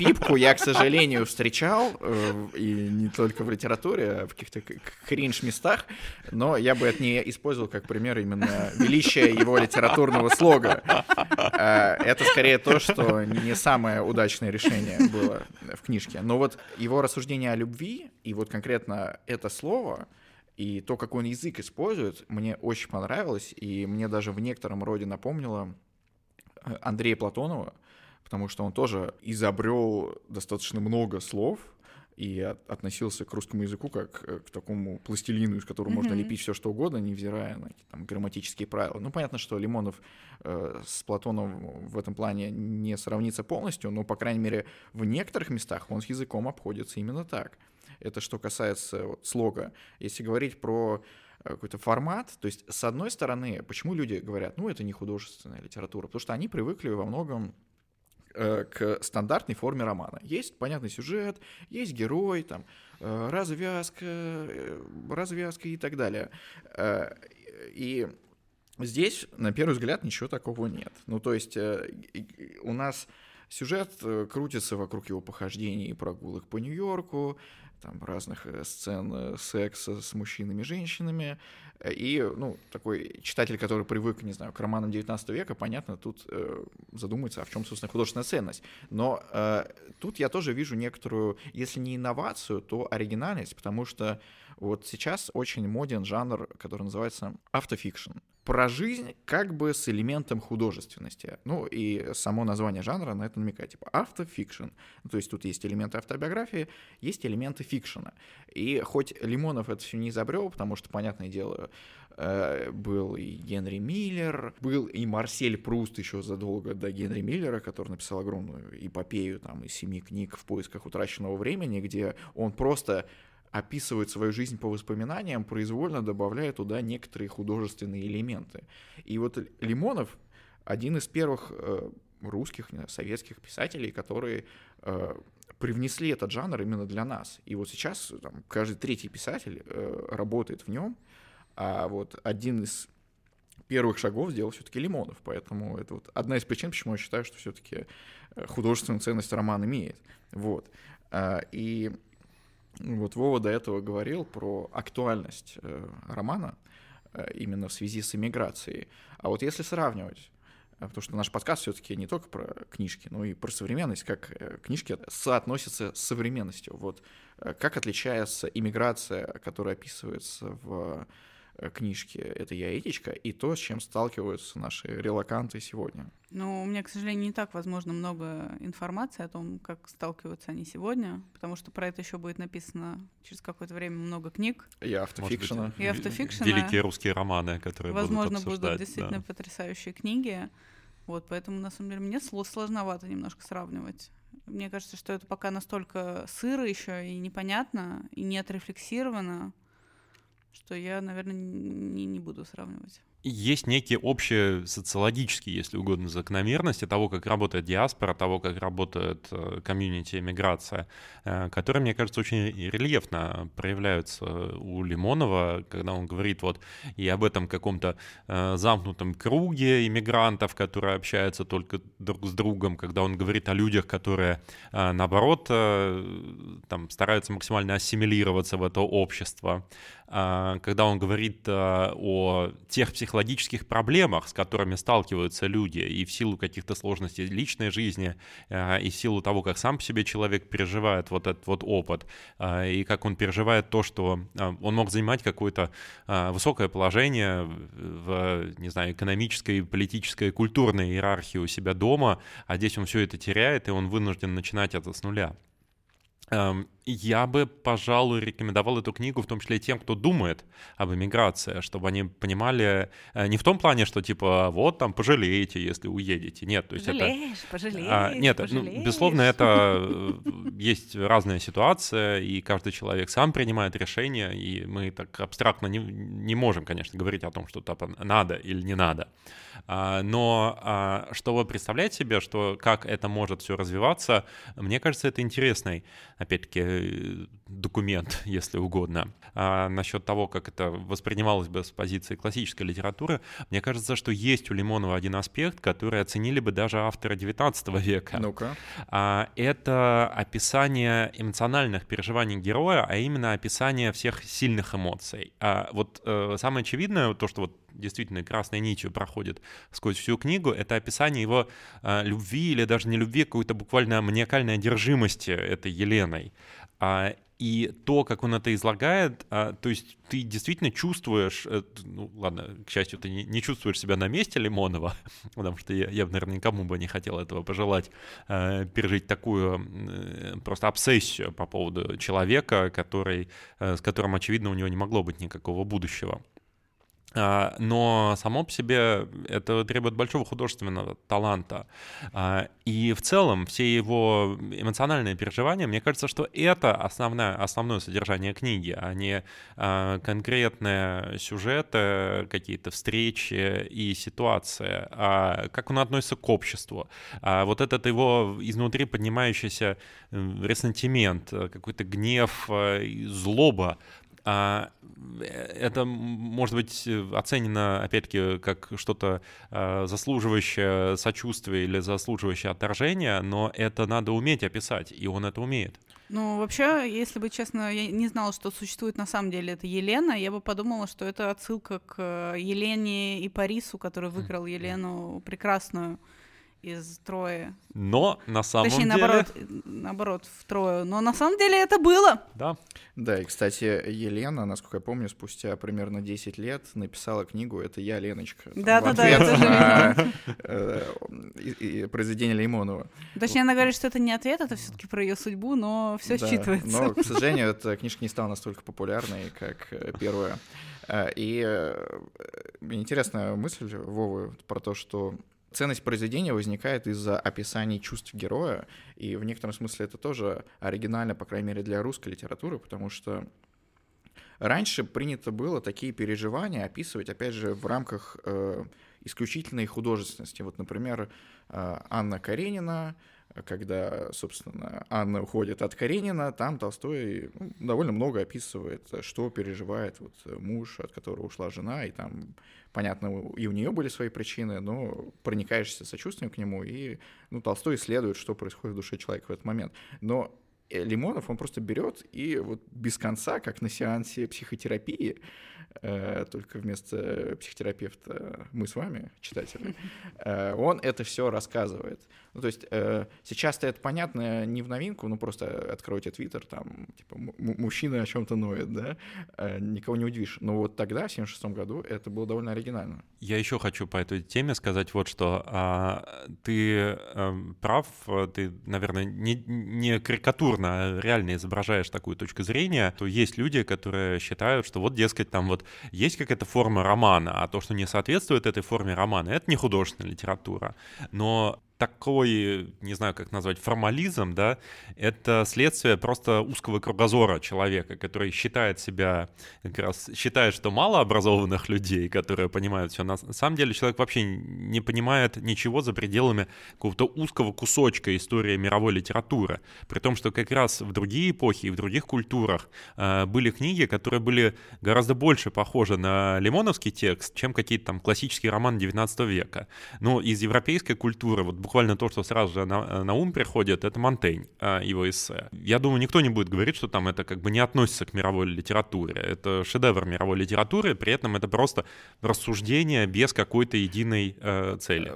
пипку я, к сожалению, встречал, э, и не только в литературе, а в каких-то кринж-местах, но я бы это не использовал как пример именно величия его литературного слога. Э, это скорее то, что не самое удачное решение было в книжке. Но вот его рассуждение о любви, и вот конкретно это слово — и то, какой он язык использует, мне очень понравилось, и мне даже в некотором роде напомнило э, Андрея Платонова, потому что он тоже изобрел достаточно много слов и относился к русскому языку как э, к такому пластилину, из которого mm-hmm. можно лепить все что угодно, невзирая на там, грамматические правила. Ну, понятно, что Лимонов э, с Платоном в этом плане не сравнится полностью, но, по крайней мере, в некоторых местах он с языком обходится именно так. Это что касается вот, слога. Если говорить про э, какой-то формат. То есть, с одной стороны, почему люди говорят, ну, это не художественная литература? Потому что они привыкли во многом э, к стандартной форме романа. Есть понятный сюжет, есть герой, там, э, развязка, развязка и так далее. И здесь, на первый взгляд, ничего такого нет. Ну, то есть, у нас сюжет крутится вокруг его похождений и прогулок по Нью-Йорку, там разных э, сцен э, секса с мужчинами и женщинами. И, ну, такой читатель, который привык, не знаю, к романам 19 века, понятно, тут э, задумается, а в чем, собственно, художественная ценность. Но э, тут я тоже вижу некоторую, если не инновацию, то оригинальность, потому что вот сейчас очень моден жанр, который называется автофикшн. Про жизнь как бы с элементом художественности. Ну и само название жанра на это намекает. Типа автофикшн. То есть тут есть элементы автобиографии, есть элементы фикшена. И хоть Лимонов это все не изобрел, потому что, понятное дело, э, был и Генри Миллер, был и Марсель Пруст еще задолго до Генри Миллера, который написал огромную эпопею там из семи книг в поисках утраченного времени, где он просто описывает свою жизнь по воспоминаниям, произвольно добавляя туда некоторые художественные элементы. И вот Лимонов один из первых э, русских, советских писателей, которые э, привнесли этот жанр именно для нас. И вот сейчас там, каждый третий писатель э, работает в нем, а вот один из первых шагов сделал все-таки Лимонов, поэтому это вот одна из причин, почему я считаю, что все-таки художественную ценность роман имеет. Вот. И вот Вова до этого говорил про актуальность э, романа э, именно в связи с иммиграцией. А вот если сравнивать, э, потому что наш подкаст все-таки не только про книжки, но и про современность, как э, книжки соотносятся с современностью. Вот э, как отличается иммиграция, которая описывается в книжки «Это я, Этичка» и то, с чем сталкиваются наши релаканты сегодня. Ну, у меня, к сожалению, не так, возможно, много информации о том, как сталкиваются они сегодня, потому что про это еще будет написано через какое-то время много книг. И автофикшена. Быть, и автофикшена. Великие русские романы, которые Возможно, будут, будут действительно да. потрясающие книги. Вот, поэтому, на самом деле, мне сложновато немножко сравнивать. Мне кажется, что это пока настолько сыро еще и непонятно, и не отрефлексировано, что я, наверное, не, не буду сравнивать. есть некие общие социологические, если угодно, закономерности того, как работает диаспора, того, как работает э, комьюнити миграция, э, которые, мне кажется, очень рельефно проявляются у Лимонова, когда он говорит вот и об этом каком-то э, замкнутом круге иммигрантов, которые общаются только друг с другом, когда он говорит о людях, которые, наоборот, там, стараются максимально ассимилироваться в это общество, когда он говорит а, о тех психологических проблемах, с которыми сталкиваются люди, и в силу каких-то сложностей личной жизни, а, и в силу того, как сам по себе человек переживает вот этот вот опыт, и как он переживает то, что он мог занимать какое-то высокое положение в, не знаю, экономической, политической, культурной иерархии у себя дома, а здесь он все это теряет, и он вынужден начинать это с нуля. Я бы, пожалуй, рекомендовал эту книгу в том числе тем, кто думает об эмиграции, чтобы они понимали э, не в том плане, что типа вот там пожалеете, если уедете. Нет, то есть пожалеешь, это... Пожалеешь, а, Нет, пожалеешь. Ну, безусловно, это э, есть разная ситуация, и каждый человек сам принимает решение, и мы так абстрактно не, не можем, конечно, говорить о том, что типа, надо или не надо. А, но а, чтобы представлять себе, что как это может все развиваться, мне кажется, это интересный, опять-таки, документ, если угодно. А насчет того, как это воспринималось бы с позиции классической литературы, мне кажется, что есть у Лимонова один аспект, который оценили бы даже авторы XIX века. Ну-ка. А, это описание эмоциональных переживаний героя, а именно описание всех сильных эмоций. А вот э, самое очевидное, то, что вот действительно красной нитью проходит сквозь всю книгу, это описание его э, любви или даже не любви, какой-то буквально маниакальной одержимости этой Еленой. А, и то, как он это излагает, а, то есть ты действительно чувствуешь, э, ну ладно, к счастью, ты не, не чувствуешь себя на месте Лимонова, потому что я, я наверное, никому бы не хотел этого пожелать, э, пережить такую э, просто обсессию по поводу человека, который, э, с которым, очевидно, у него не могло быть никакого будущего. А, но само по себе это требует большого художественного таланта. А, и в целом все его эмоциональные переживания, мне кажется, что это основное, основное содержание книги, а не а, конкретные сюжеты, какие-то встречи и ситуации, а как он относится к обществу. Вот этот его изнутри поднимающийся ресентимент, какой-то гнев, злоба а, э, это может быть оценено, опять-таки, как что-то а, заслуживающее сочувствия или заслуживающее отторжения, но это надо уметь описать, и он это умеет. Ну, вообще, если бы честно, я не знала, что существует на самом деле это Елена, я бы подумала, что это отсылка к э, Елене и Парису, который выиграл Елену прекрасную из Трои. Но на самом Точнее, деле... наоборот, наоборот, в Трою. Но на самом деле это было. Да. Да, и, кстати, Елена, насколько я помню, спустя примерно 10 лет написала книгу «Это я, Леночка». Да-да-да, я тоже видела. Э, произведение Леймонова. Точнее, она говорит, что это не ответ, это все таки про ее судьбу, но все считывается. Но, к сожалению, эта книжка не стала настолько популярной, как э, первая. Э, и интересная мысль Вовы про то, что ценность произведения возникает из-за описаний чувств героя, и в некотором смысле это тоже оригинально, по крайней мере, для русской литературы, потому что раньше принято было такие переживания описывать, опять же, в рамках э, исключительной художественности. Вот, например, э, Анна Каренина когда, собственно, Анна уходит от Каренина, там Толстой ну, довольно много описывает, что переживает вот муж, от которого ушла жена, и там, понятно, и у нее были свои причины, но проникаешься сочувствием к нему, и ну, Толстой исследует, что происходит в душе человека в этот момент. Но э, Лимонов, он просто берет и вот без конца, как на сеансе психотерапии, э, только вместо психотерапевта мы с вами, читатели, э, он это все рассказывает. Ну, то есть э, сейчас-то это понятно не в новинку, ну просто откройте Твиттер, там, типа, мужчина о чем-то ноет, да, э, никого не удивишь. Но вот тогда, в 76 году, это было довольно оригинально. Я еще хочу по этой теме сказать вот что. А, ты а, прав, ты, наверное, не, не карикатурно, а реально изображаешь такую точку зрения, то есть люди, которые считают, что вот, дескать, там вот есть какая-то форма романа, а то, что не соответствует этой форме романа, это не художественная литература. Но такой, не знаю, как назвать, формализм, да, это следствие просто узкого кругозора человека, который считает себя, как раз считает, что мало образованных людей, которые понимают все. На самом деле человек вообще не понимает ничего за пределами какого-то узкого кусочка истории мировой литературы. При том, что как раз в другие эпохи и в других культурах э, были книги, которые были гораздо больше похожи на лимоновский текст, чем какие-то там классические романы 19 века. Но из европейской культуры вот буквально то, что сразу же на, на ум приходит, это Монтень, а, его эссе. Я думаю, никто не будет говорить, что там это как бы не относится к мировой литературе. Это шедевр мировой литературы, при этом это просто рассуждение без какой-то единой э, цели.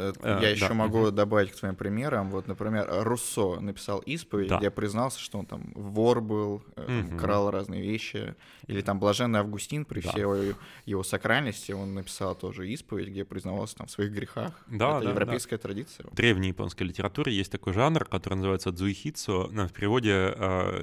Э, Э, э, я еще да. могу добавить к твоим примерам. Вот, например, Руссо написал исповедь, да. где признался, что он там вор был, угу. крал разные вещи. Или там Блаженный Августин при да. всей его сакральности, он написал тоже исповедь, где признавался там в своих грехах. Да, Это да, европейская да. традиция. В древней японской литературе есть такой жанр, который называется дзуихицу, в переводе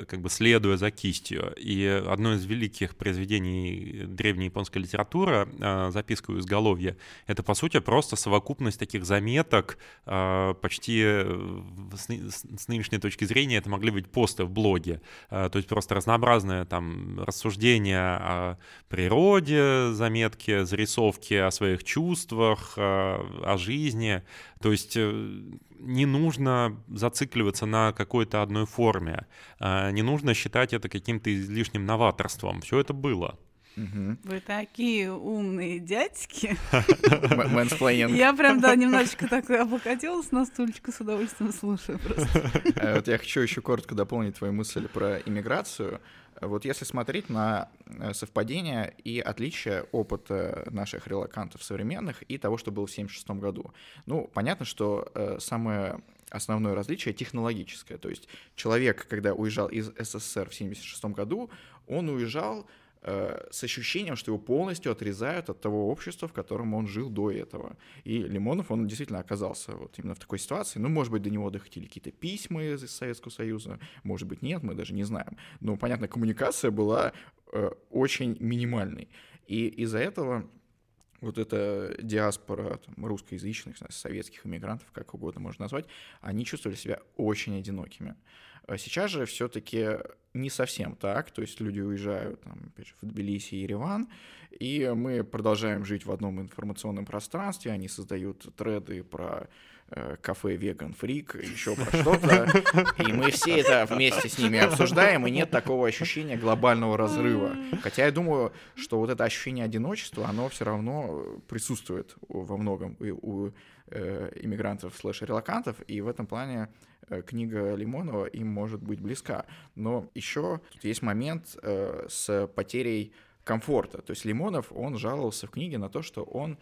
как бы следуя за кистью. И одно из великих произведений древней японской литературы, записка у изголовья, это, по сути, просто совокупность таких заметок, а, почти э, с нынешней точки зрения это могли быть посты в блоге, а, то есть просто разнообразное там рассуждение о природе, заметки, зарисовки о своих чувствах, а, о жизни, то есть э, не нужно зацикливаться на какой-то одной форме, не нужно считать это каким-то излишним новаторством, все это было. Вы такие умные дядьки. Мэнсплейнинг. Я прям, да, немножечко так облокотилась на стульчику, с удовольствием слушаю просто. Э, вот я хочу еще коротко дополнить твою мысль про иммиграцию. Вот если смотреть на э, совпадения и отличия опыта наших релакантов современных и того, что было в 1976 году. Ну, понятно, что э, самое основное различие технологическое. То есть человек, когда уезжал из СССР в 1976 году, он уезжал Э, с ощущением, что его полностью отрезают от того общества, в котором он жил до этого. И Лимонов, он действительно оказался вот именно в такой ситуации. Ну, может быть, до него доходили какие-то письма из Советского Союза, может быть, нет, мы даже не знаем. Но, понятно, коммуникация была э, очень минимальной. И из-за этого вот эта диаспора там, русскоязычных, советских иммигрантов, как угодно можно назвать, они чувствовали себя очень одинокими. А сейчас же все-таки не совсем так, то есть люди уезжают, там, опять же, в Тбилиси и Ереван, и мы продолжаем жить в одном информационном пространстве, они создают треды про кафе Веган Фрик, еще про что-то, и мы все это вместе с ними обсуждаем, и нет такого ощущения глобального разрыва. Хотя я думаю, что вот это ощущение одиночества, оно все равно присутствует во многом у, у э, иммигрантов слэш-релакантов, и в этом плане Э, книга Лимонова им может быть близка. Но еще тут есть момент э, с потерей комфорта. То есть Лимонов, он жаловался в книге на то, что он э,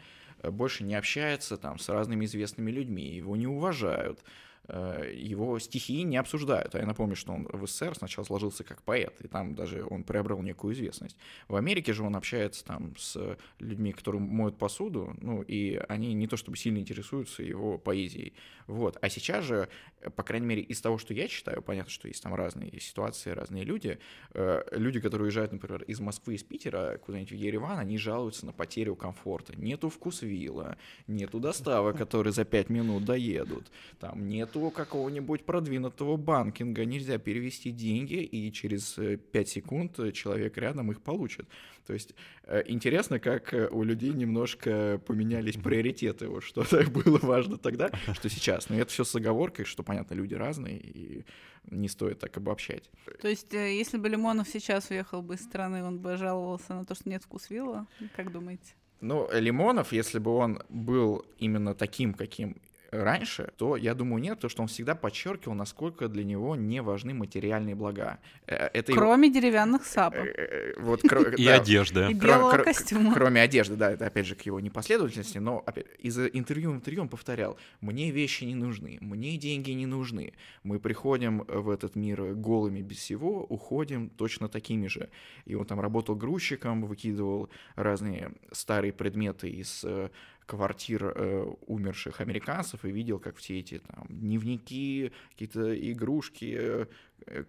больше не общается там с разными известными людьми, его не уважают, его стихи не обсуждают. А я напомню, что он в СССР сначала сложился как поэт, и там даже он приобрел некую известность. В Америке же он общается там с людьми, которые моют посуду, ну, и они не то чтобы сильно интересуются его поэзией. Вот. А сейчас же, по крайней мере, из того, что я читаю, понятно, что есть там разные ситуации, разные люди. Э, люди, которые уезжают, например, из Москвы, из Питера куда-нибудь в Ереван, они жалуются на потерю комфорта. Нету вкусвилла, нету доставок, которые за пять минут доедут, там нет нету какого-нибудь продвинутого банкинга, нельзя перевести деньги, и через 5 э, секунд человек рядом их получит. То есть э, интересно, как э, у людей немножко поменялись приоритеты, вот что было важно тогда, что сейчас. Но это все с оговоркой, что, понятно, люди разные, и не стоит так обобщать. То есть, если бы Лимонов сейчас уехал бы из страны, он бы жаловался на то, что нет вкусвилла? Как думаете? Ну, Лимонов, если бы он был именно таким, каким раньше, то я думаю нет, потому что он всегда подчеркивал, насколько для него не важны материальные блага. Э, это Кроме его... деревянных сапог. Э, э, вот, и одежды. И белого костюма. Кроме одежды, да, это опять же к его непоследовательности, но опять, из интервью в интервью он повторял, мне вещи не нужны, мне деньги не нужны. Мы приходим в этот мир голыми без всего, уходим точно такими же. И он там работал грузчиком, выкидывал разные старые предметы из квартир э, умерших американцев и видел, как все эти там дневники, какие-то игрушки, э,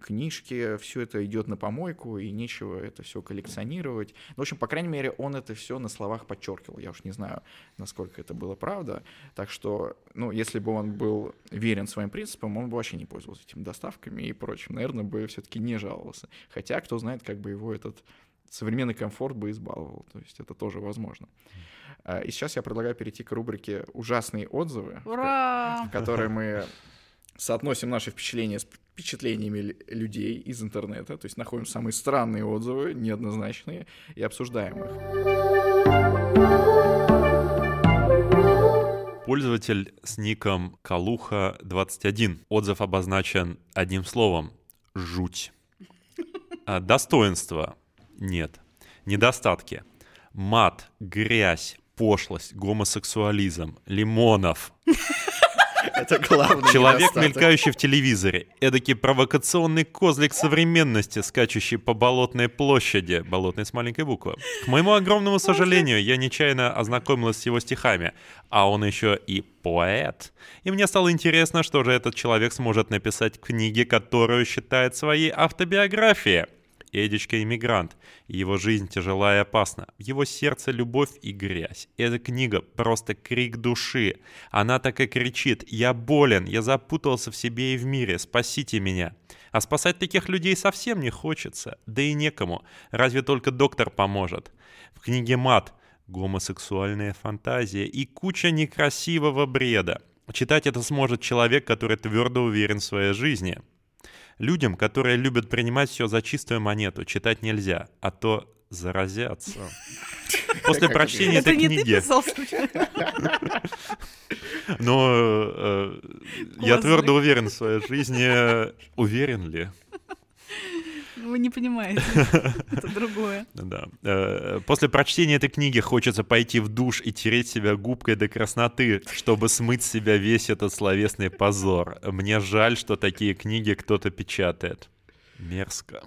книжки, все это идет на помойку, и нечего это все коллекционировать. Ну, в общем, по крайней мере, он это все на словах подчеркивал. Я уж не знаю, насколько это было правда. Так что, ну, если бы он был верен своим принципам, он бы вообще не пользовался этими доставками и прочим. Наверное, бы все-таки не жаловался. Хотя, кто знает, как бы его этот современный комфорт бы избаловал. То есть это тоже возможно. И сейчас я предлагаю перейти к рубрике «Ужасные отзывы», Ура! в которой мы соотносим наши впечатления с впечатлениями людей из интернета, то есть находим самые странные отзывы, неоднозначные, и обсуждаем их. Пользователь с ником Калуха21. Отзыв обозначен одним словом — жуть. А, Достоинства — нет. Недостатки — мат, грязь, пошлость, гомосексуализм, лимонов, Это главный Человек, мелькающий в телевизоре. Эдакий провокационный козлик современности, скачущий по Болотной площади. Болотной с маленькой буквы. К моему огромному сожалению, я нечаянно ознакомилась с его стихами. А он еще и поэт. И мне стало интересно, что же этот человек сможет написать в книге, которую считает своей автобиографией. Эдичка иммигрант. Его жизнь тяжела и опасна. В его сердце любовь и грязь. Эта книга просто крик души. Она так и кричит «Я болен, я запутался в себе и в мире, спасите меня». А спасать таких людей совсем не хочется. Да и некому. Разве только доктор поможет. В книге «Мат» гомосексуальная фантазия и куча некрасивого бреда. Читать это сможет человек, который твердо уверен в своей жизни. Людям, которые любят принимать все за чистую монету, читать нельзя, а то заразятся. После прочтения Это этой книги, но э, я твердо уверен в своей жизни. Уверен ли? Вы не понимаете. Это другое. Да. Э, После прочтения этой книги хочется пойти в душ и тереть себя губкой до красноты, чтобы смыть с себя весь этот словесный позор. Мне жаль, что такие книги кто-то печатает. Мерзко.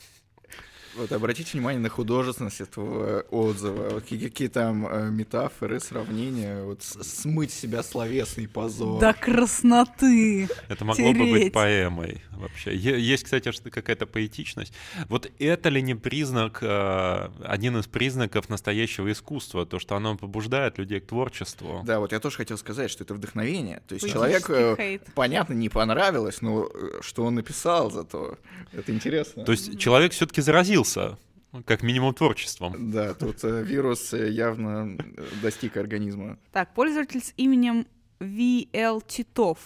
Вот обратите внимание на художественность этого отзыва. Вот какие, какие там э, метафоры, сравнения. Вот с- смыть себя словесный позор. До красноты. Это могло бы быть Тереть. поэмой вообще. Е- Есть, кстати, какая-то поэтичность. Вот это ли не признак, э, один из признаков настоящего искусства, то, что оно побуждает людей к творчеству? Да, вот я тоже хотел сказать, что это вдохновение. То есть человек, э, хейт. понятно, не понравилось, но что он написал зато, это интересно. То есть человек все-таки заразился, как минимум творчеством. Да, тут э, вирус э, явно э, достиг организма. Так, пользователь с именем VL Титов.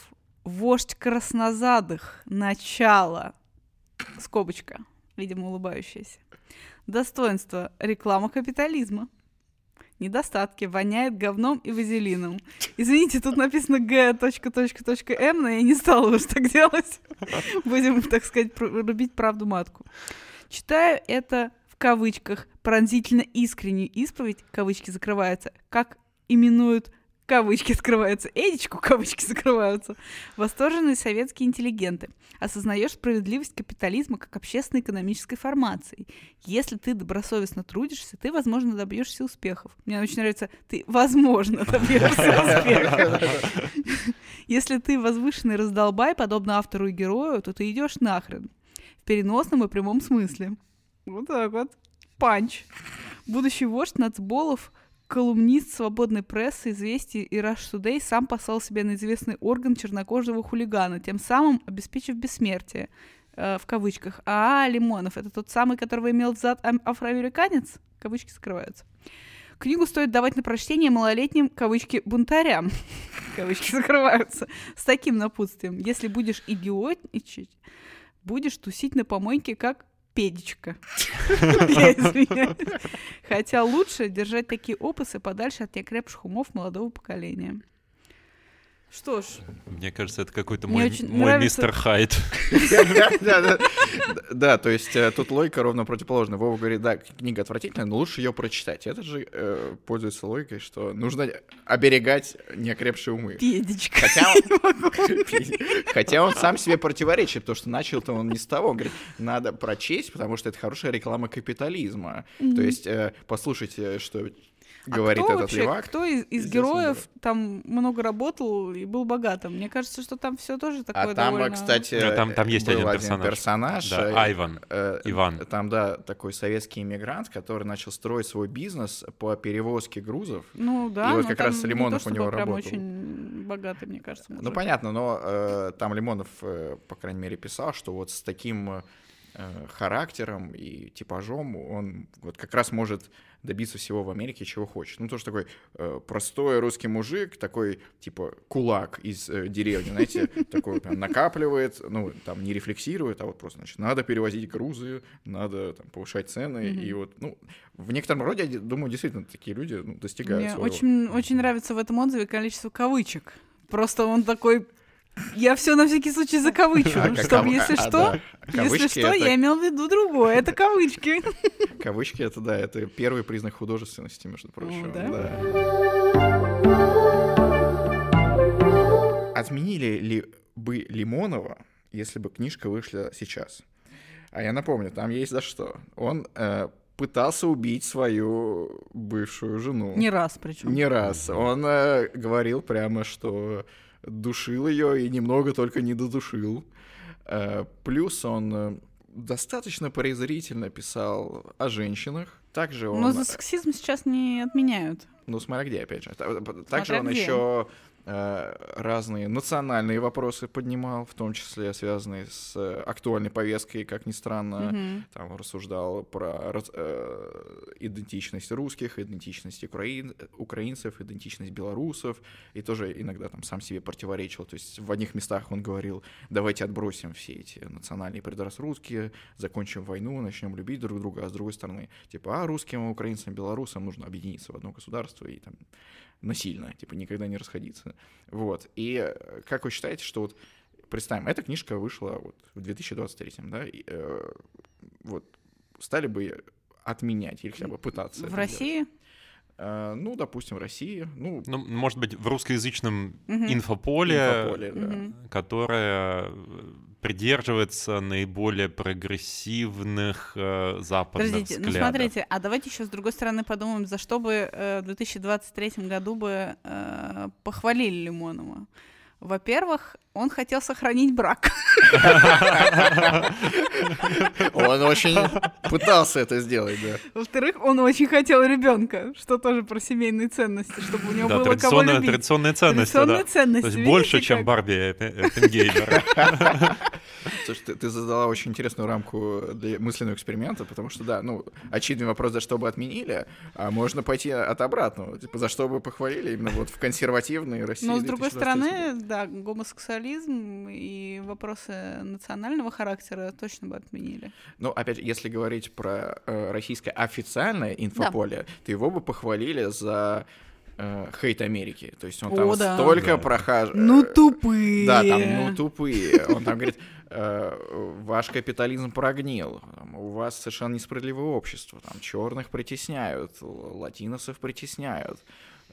Вождь краснозадых. Начало. Скобочка. Видимо, улыбающаяся. Достоинство. Реклама капитализма. Недостатки. Воняет говном и вазелином. Извините, тут написано g.м, но я не стала уж так делать. Будем, так сказать, рубить правду матку. Читаю это в кавычках пронзительно искреннюю исповедь, кавычки закрываются, как именуют кавычки скрываются, Эдичку кавычки закрываются, восторженные советские интеллигенты. Осознаешь справедливость капитализма как общественно-экономической формации. Если ты добросовестно трудишься, ты, возможно, добьешься успехов. Мне очень нравится, ты, возможно, добьешься успехов. Если ты возвышенный раздолбай, подобно автору и герою, то ты идешь нахрен. В переносном и прямом смысле. Вот так вот. Панч. Будущий вождь нацболов, колумнист свободной прессы, известий и Rush Today сам послал себе на известный орган чернокожего хулигана, тем самым обеспечив бессмертие. Э, в кавычках. А, Лимонов, это тот самый, которого имел зад ам- афроамериканец? Кавычки скрываются. Книгу стоит давать на прочтение малолетним, кавычки, бунтарям. Кавычки закрываются. С таким напутствием. Если будешь идиотничать, будешь тусить на помойке, как извиняюсь. Хотя лучше держать такие опусы подальше от неокрепших умов молодого поколения. Что ж, Мне кажется, это какой-то мой, очень мой нравится- мистер Хайд. Да, да, Да, то есть э, тут логика ровно противоположная. Вова говорит, да, книга отвратительная, но лучше ее прочитать. Это же э, пользуется логикой, что нужно оберегать неокрепшие умы. педичка. Хотя он, хотя он сам себе противоречит, потому что начал-то он не с того. Он говорит, надо прочесть, потому что это хорошая реклама капитализма. То есть, э, послушайте, что говорит а кто этот вообще, левак. кто из, из героев там много работал и был богатым? Мне кажется, что там все тоже такое А там, довольно... кстати, Ну, там- там есть был один один персонаж. персонаж, Да, э, Айван. э, Иван. Там, да, такой советский иммигрант, который начал строить свой бизнес по перевозке грузов. Ну да, И вот как раз не то, Лимонов у него прям работал. очень богатый, мне кажется. Ну, мужик. понятно, но э, там Лимонов, э, по крайней мере, писал, что вот с таким э, характером и типажом он вот как раз может добиться всего в Америке, чего хочет. Ну, тоже такой э, простой русский мужик, такой, типа, кулак из э, деревни, знаете, такой прям накапливает, ну, там, не рефлексирует, а вот просто, значит, надо перевозить грузы, надо там повышать цены, и вот, ну, в некотором роде, я думаю, действительно, такие люди ну, достигают Мне своего. очень, очень нравится в этом отзыве количество кавычек. Просто он такой... Я все на всякий случай закавычу, А, чтобы, кав- если а, что, если что, я имел в виду другое. Это кавычки. Кавычки это да, это первый признак художественности, между прочим. Отменили ли бы Лимонова, если бы книжка вышла сейчас? А я напомню, там есть за что. Он э, пытался убить свою бывшую жену. Не раз причем. Не раз. Он э, говорил прямо, что душил ее и немного только не додушил. Э, плюс он э, достаточно презрительно писал о женщинах. Также он... Но за сексизм сейчас не отменяют. Ну, смотря где, опять же. Та- Также Смотря он где. еще э, разные национальные вопросы поднимал, в том числе связанные с э, актуальной повесткой, как ни странно. Мгм. Там рассуждал про э, идентичность русских, идентичность украин- украинцев, идентичность белорусов, и тоже иногда там сам себе противоречил. То есть в одних местах он говорил, давайте отбросим все эти национальные предрассудки, закончим войну, начнем любить друг друга, а с другой стороны, типа, а русским, украинцам, белорусам нужно объединиться в одно государство и там насильно, типа, никогда не расходиться. Вот. И э, как вы считаете, что вот представим, эта книжка вышла вот в 2023, да, и, э, вот стали бы отменять или хотя бы пытаться. В? России? Э, ну, допустим, в России, ну, Ну, может быть, в русскоязычном Мгм. инфополе, инфополе, да. Мгм. которое э, придерживается наиболее прогрессивных э, западных Подождите, ну взглядов. смотрите, а давайте еще с другой стороны подумаем, за что бы э, в 2023 году бы э, похвалили Лимонова. Во-первых, он хотел сохранить брак. Он очень пытался это сделать, да. Во-вторых, он очень хотел ребенка, что тоже про семейные ценности, чтобы у него Да, было кого любить. традиционные ценности, Традиционные да. ценности. То есть видите, больше, чем как? Барби Эппе- Эппенгеймер. Слушай, ты, ты задала очень интересную рамку для мысленного эксперимента, потому что, да, ну, очевидный вопрос, за что бы отменили, а можно пойти от обратного, типа, за что бы похвалили именно вот в консервативной России. Но с другой 2023 года. стороны, да, гомосексуализм и вопросы национального характера точно бы отменили. Ну, опять же, если говорить про э, российское официальное инфополе, то его бы похвалили за э, хейт Америки. То есть он там О, да. столько Да. прохаж... Ну, э, тупые. Да, там, ну, тупые. Он там говорит, э, ваш капитализм прогнил, там, у вас совершенно несправедливое общество, там, черных притесняют, латиносов притесняют,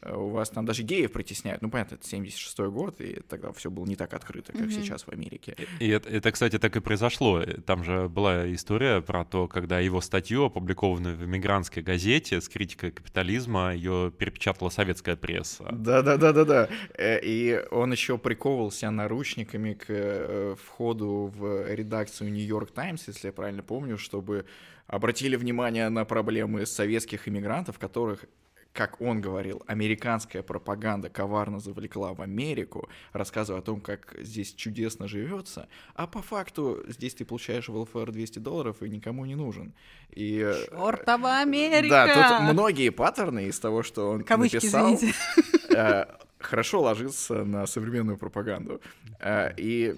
у вас там даже геев притесняют. Ну, понятно, это 76-й год, и тогда все было не так открыто, как Мгм. сейчас в Америке. И это, это, кстати, так и произошло. Там же была история про то, когда его статью, опубликованную в эмигрантской газете с критикой капитализма, ее перепечатала советская пресса. Да, да, да, да, да. Э, И он еще приковывался наручниками к э, входу в редакцию Нью-Йорк Таймс, если я правильно помню, чтобы обратили внимание на проблемы советских иммигрантов, которых как он говорил, американская пропаганда коварно завлекла в Америку, рассказывая о том, как здесь чудесно живется, а по факту здесь ты получаешь welfare 200 долларов и никому не нужен. И, э, Чёртова Америка! Да, тут многие паттерны из того, что он Кавычки, написал, э, хорошо ложится на современную пропаганду. Э, И,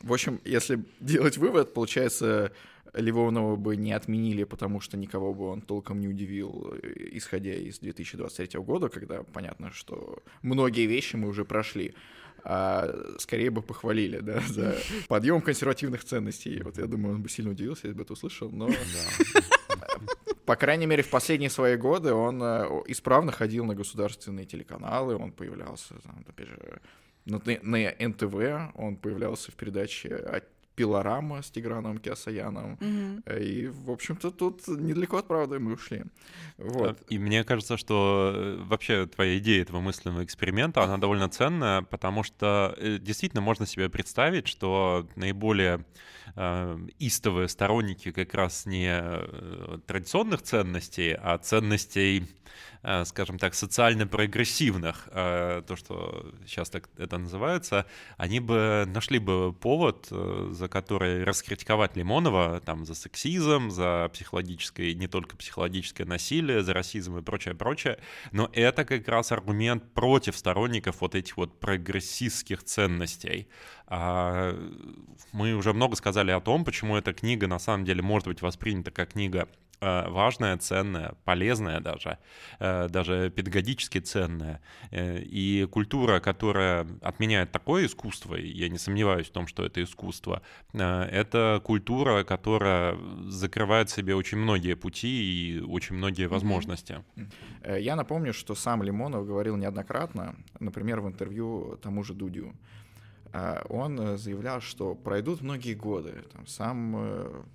в общем, если делать вывод, получается, Ливонова бы не отменили, потому что никого бы он толком не удивил, э, исходя из 2023 года, когда понятно, что многие вещи мы уже прошли. А скорее бы похвалили, да, за подъем консервативных ценностей. Вот я думаю, он бы сильно удивился, если бы это услышал, но по крайней мере, в последние свои годы он э, исправно ходил на государственные телеканалы, он появлялся, там, опять же, на, на НТВ, он появлялся в передаче пилорама с Тиграном Киасаяном. Мгм. И, в общем-то, тут недалеко от правды мы ушли. Вот. И мне кажется, что э, вообще твоя идея этого мысленного эксперимента, она довольно ценная, потому что э, действительно можно себе представить, что наиболее э, истовые сторонники как раз не э, традиционных ценностей, а ценностей, э, скажем так, социально прогрессивных, э, то, что сейчас так это называется, они бы нашли бы повод, э, за который раскритиковать Лимонова там за сексизм, за психологическое, не только психологическое насилие, за расизм и прочее, прочее. Но это как раз аргумент против сторонников вот этих вот прогрессистских ценностей. А, мы уже много сказали о том, почему эта книга на самом деле может быть воспринята как книга э, важная, ценная, полезная даже, э, даже педагогически ценная. Э, И культура, которая отменяет такое искусство, и я не сомневаюсь в том, что это искусство, это культура, которая закрывает в себе очень многие пути и очень многие возможности. Я напомню, что сам Лимонов говорил неоднократно, например, в интервью тому же Дудю. Он заявлял, что пройдут многие годы, там, сам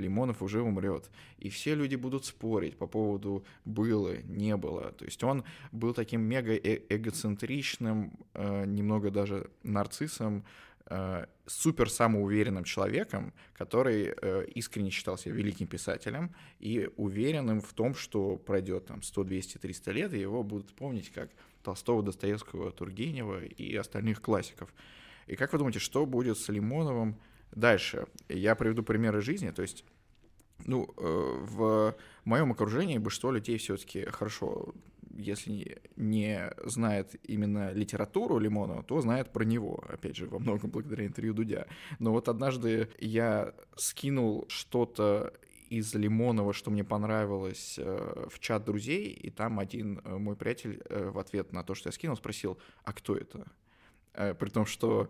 Лимонов уже умрет, и все люди будут спорить по поводу было, не было. То есть он был таким мега э- эгоцентричным, э, немного даже нарциссом, э, супер самоуверенным человеком, который э, искренне считал себя великим писателем и уверенным в том, что пройдет там 100, 200, 300 лет, и его будут помнить как Толстого, Достоевского, Тургенева и остальных классиков. И как вы думаете, что будет с Лимоновым дальше? Я приведу примеры жизни, то есть ну, э, в моем окружении большинство людей все-таки хорошо, если не- знает именно литературу Лимонова, то знает про него, опять же, во многом благодаря интервью Дудя. Но вот однажды я скинул что-то из Лимонова, что мне понравилось э, в чат друзей, и там один э, мой приятель в ответ на то, что я скинул, спросил, а кто это? При том, что,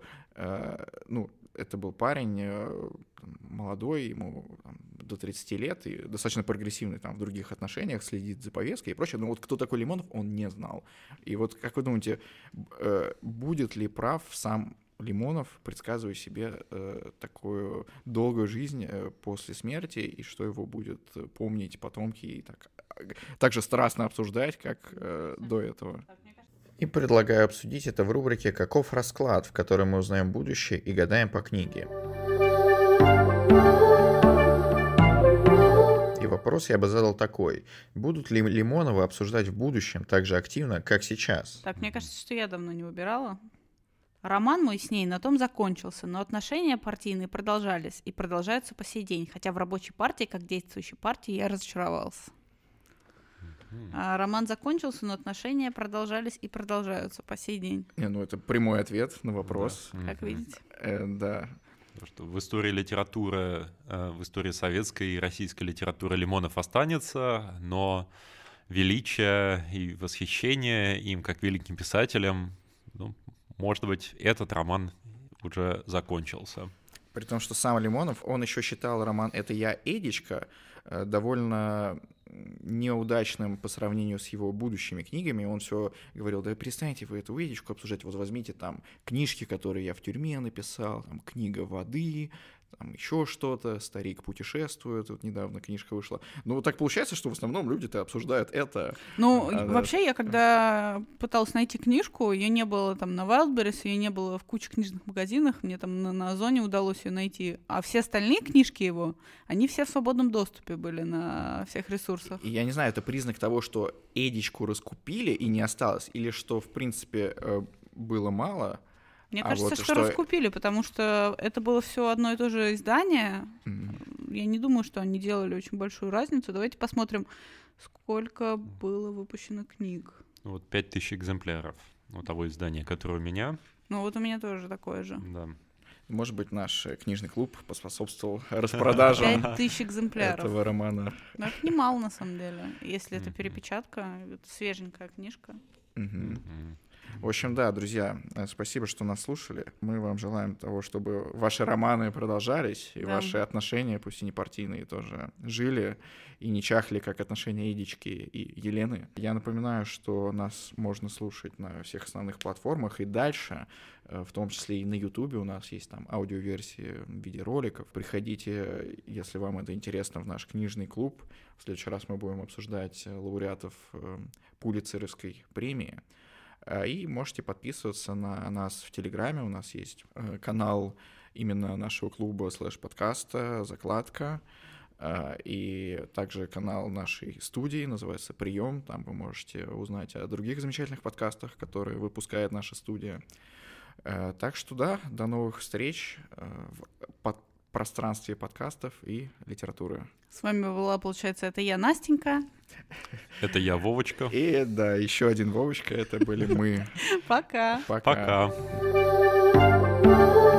ну, это был парень э, молодой, ему там, до 30 лет, и достаточно прогрессивный там в других отношениях, следит за повесткой и прочее. Но вот кто такой Лимонов, он не знал. И вот как вы думаете, э, будет ли прав сам Лимонов, предсказывая себе э, такую долгую жизнь э, после смерти, и что его будет помнить потомки и так, так же страстно обсуждать, как э, до этого? И предлагаю обсудить это в рубрике «Каков расклад?», в которой мы узнаем будущее и гадаем по книге. И вопрос я бы задал такой. Будут ли Лимонова обсуждать в будущем так же активно, как сейчас? Так, мне кажется, что я давно не выбирала. Роман мой с ней на том закончился, но отношения партийные продолжались и продолжаются по сей день, хотя в рабочей партии, как действующей партии, я разочаровался. А роман закончился, но отношения продолжались и продолжаются по сей день, Не, ну это прямой ответ на вопрос. Да. как видите. Э, да. Потому что в истории литературы, э, в истории советской и российской литературы Лимонов останется, но величие и восхищение им как великим писателем, ну, может быть, этот роман уже закончился. При том, что сам Лимонов, он еще считал роман «Это я, Эдичка» э, довольно неудачным по сравнению с его будущими книгами. Он все говорил, да перестаньте вы эту Эдичку обсуждать, вот возьмите там книжки, которые я в тюрьме написал, там «Книга воды», там еще что-то, «Старик путешествует», вот недавно книжка вышла. Ну, вот так получается, что в основном люди-то обсуждают это. Ну, А, вообще, я когда пыталась найти книжку, ее не было там на Wildberries, ее не было в куче книжных магазинах, мне там на, на Озоне удалось ее найти. А все остальные книжки его, они все в свободном доступе были на всех ресурсах. И я не знаю, это признак того, что Эдичку раскупили и не осталось, или что, в принципе, э, было мало. Мне А кажется, вот что, что- раскупили, потому что это было все одно и то же издание. М. Я не думаю, что они делали очень большую разницу. Давайте посмотрим, сколько было выпущено книг. Вот 5000 экземпляров у того издания, которое у меня. Ну вот у меня тоже такое же. Да. Может быть, наш э, книжный клуб поспособствовал распродажам Пять тысяч экземпляров. этого романа. Ну, это немало, на самом деле. Если это перепечатка, это свеженькая книжка. В общем, да, друзья, э, спасибо, что нас слушали. Мы вам желаем того, чтобы ваши романы продолжались, и Да. ваши отношения, пусть и не партийные, тоже жили и не чахли, как отношения Эдички и Елены. Я напоминаю, что нас можно слушать на всех основных платформах и дальше, э, в том числе и на Ютубе у нас есть там аудиоверсии в виде роликов. Приходите, если вам это интересно, в наш книжный клуб. В следующий раз мы будем обсуждать лауреатов э, Пулицеровской премии. Э, И можете подписываться на нас в Телеграме. У нас есть э, канал именно нашего клуба слэш-подкаста «Закладка». Э, И также канал нашей студии называется «Прием». Там вы можете узнать о других замечательных подкастах, которые выпускает наша студия. Так что да, до новых встреч в пространстве подкастов и литературы. С вами была, получается, это я, Настенька. Это я, Вовочка. И да, еще один Вовочка, это были мы. Пока. Пока. Пока.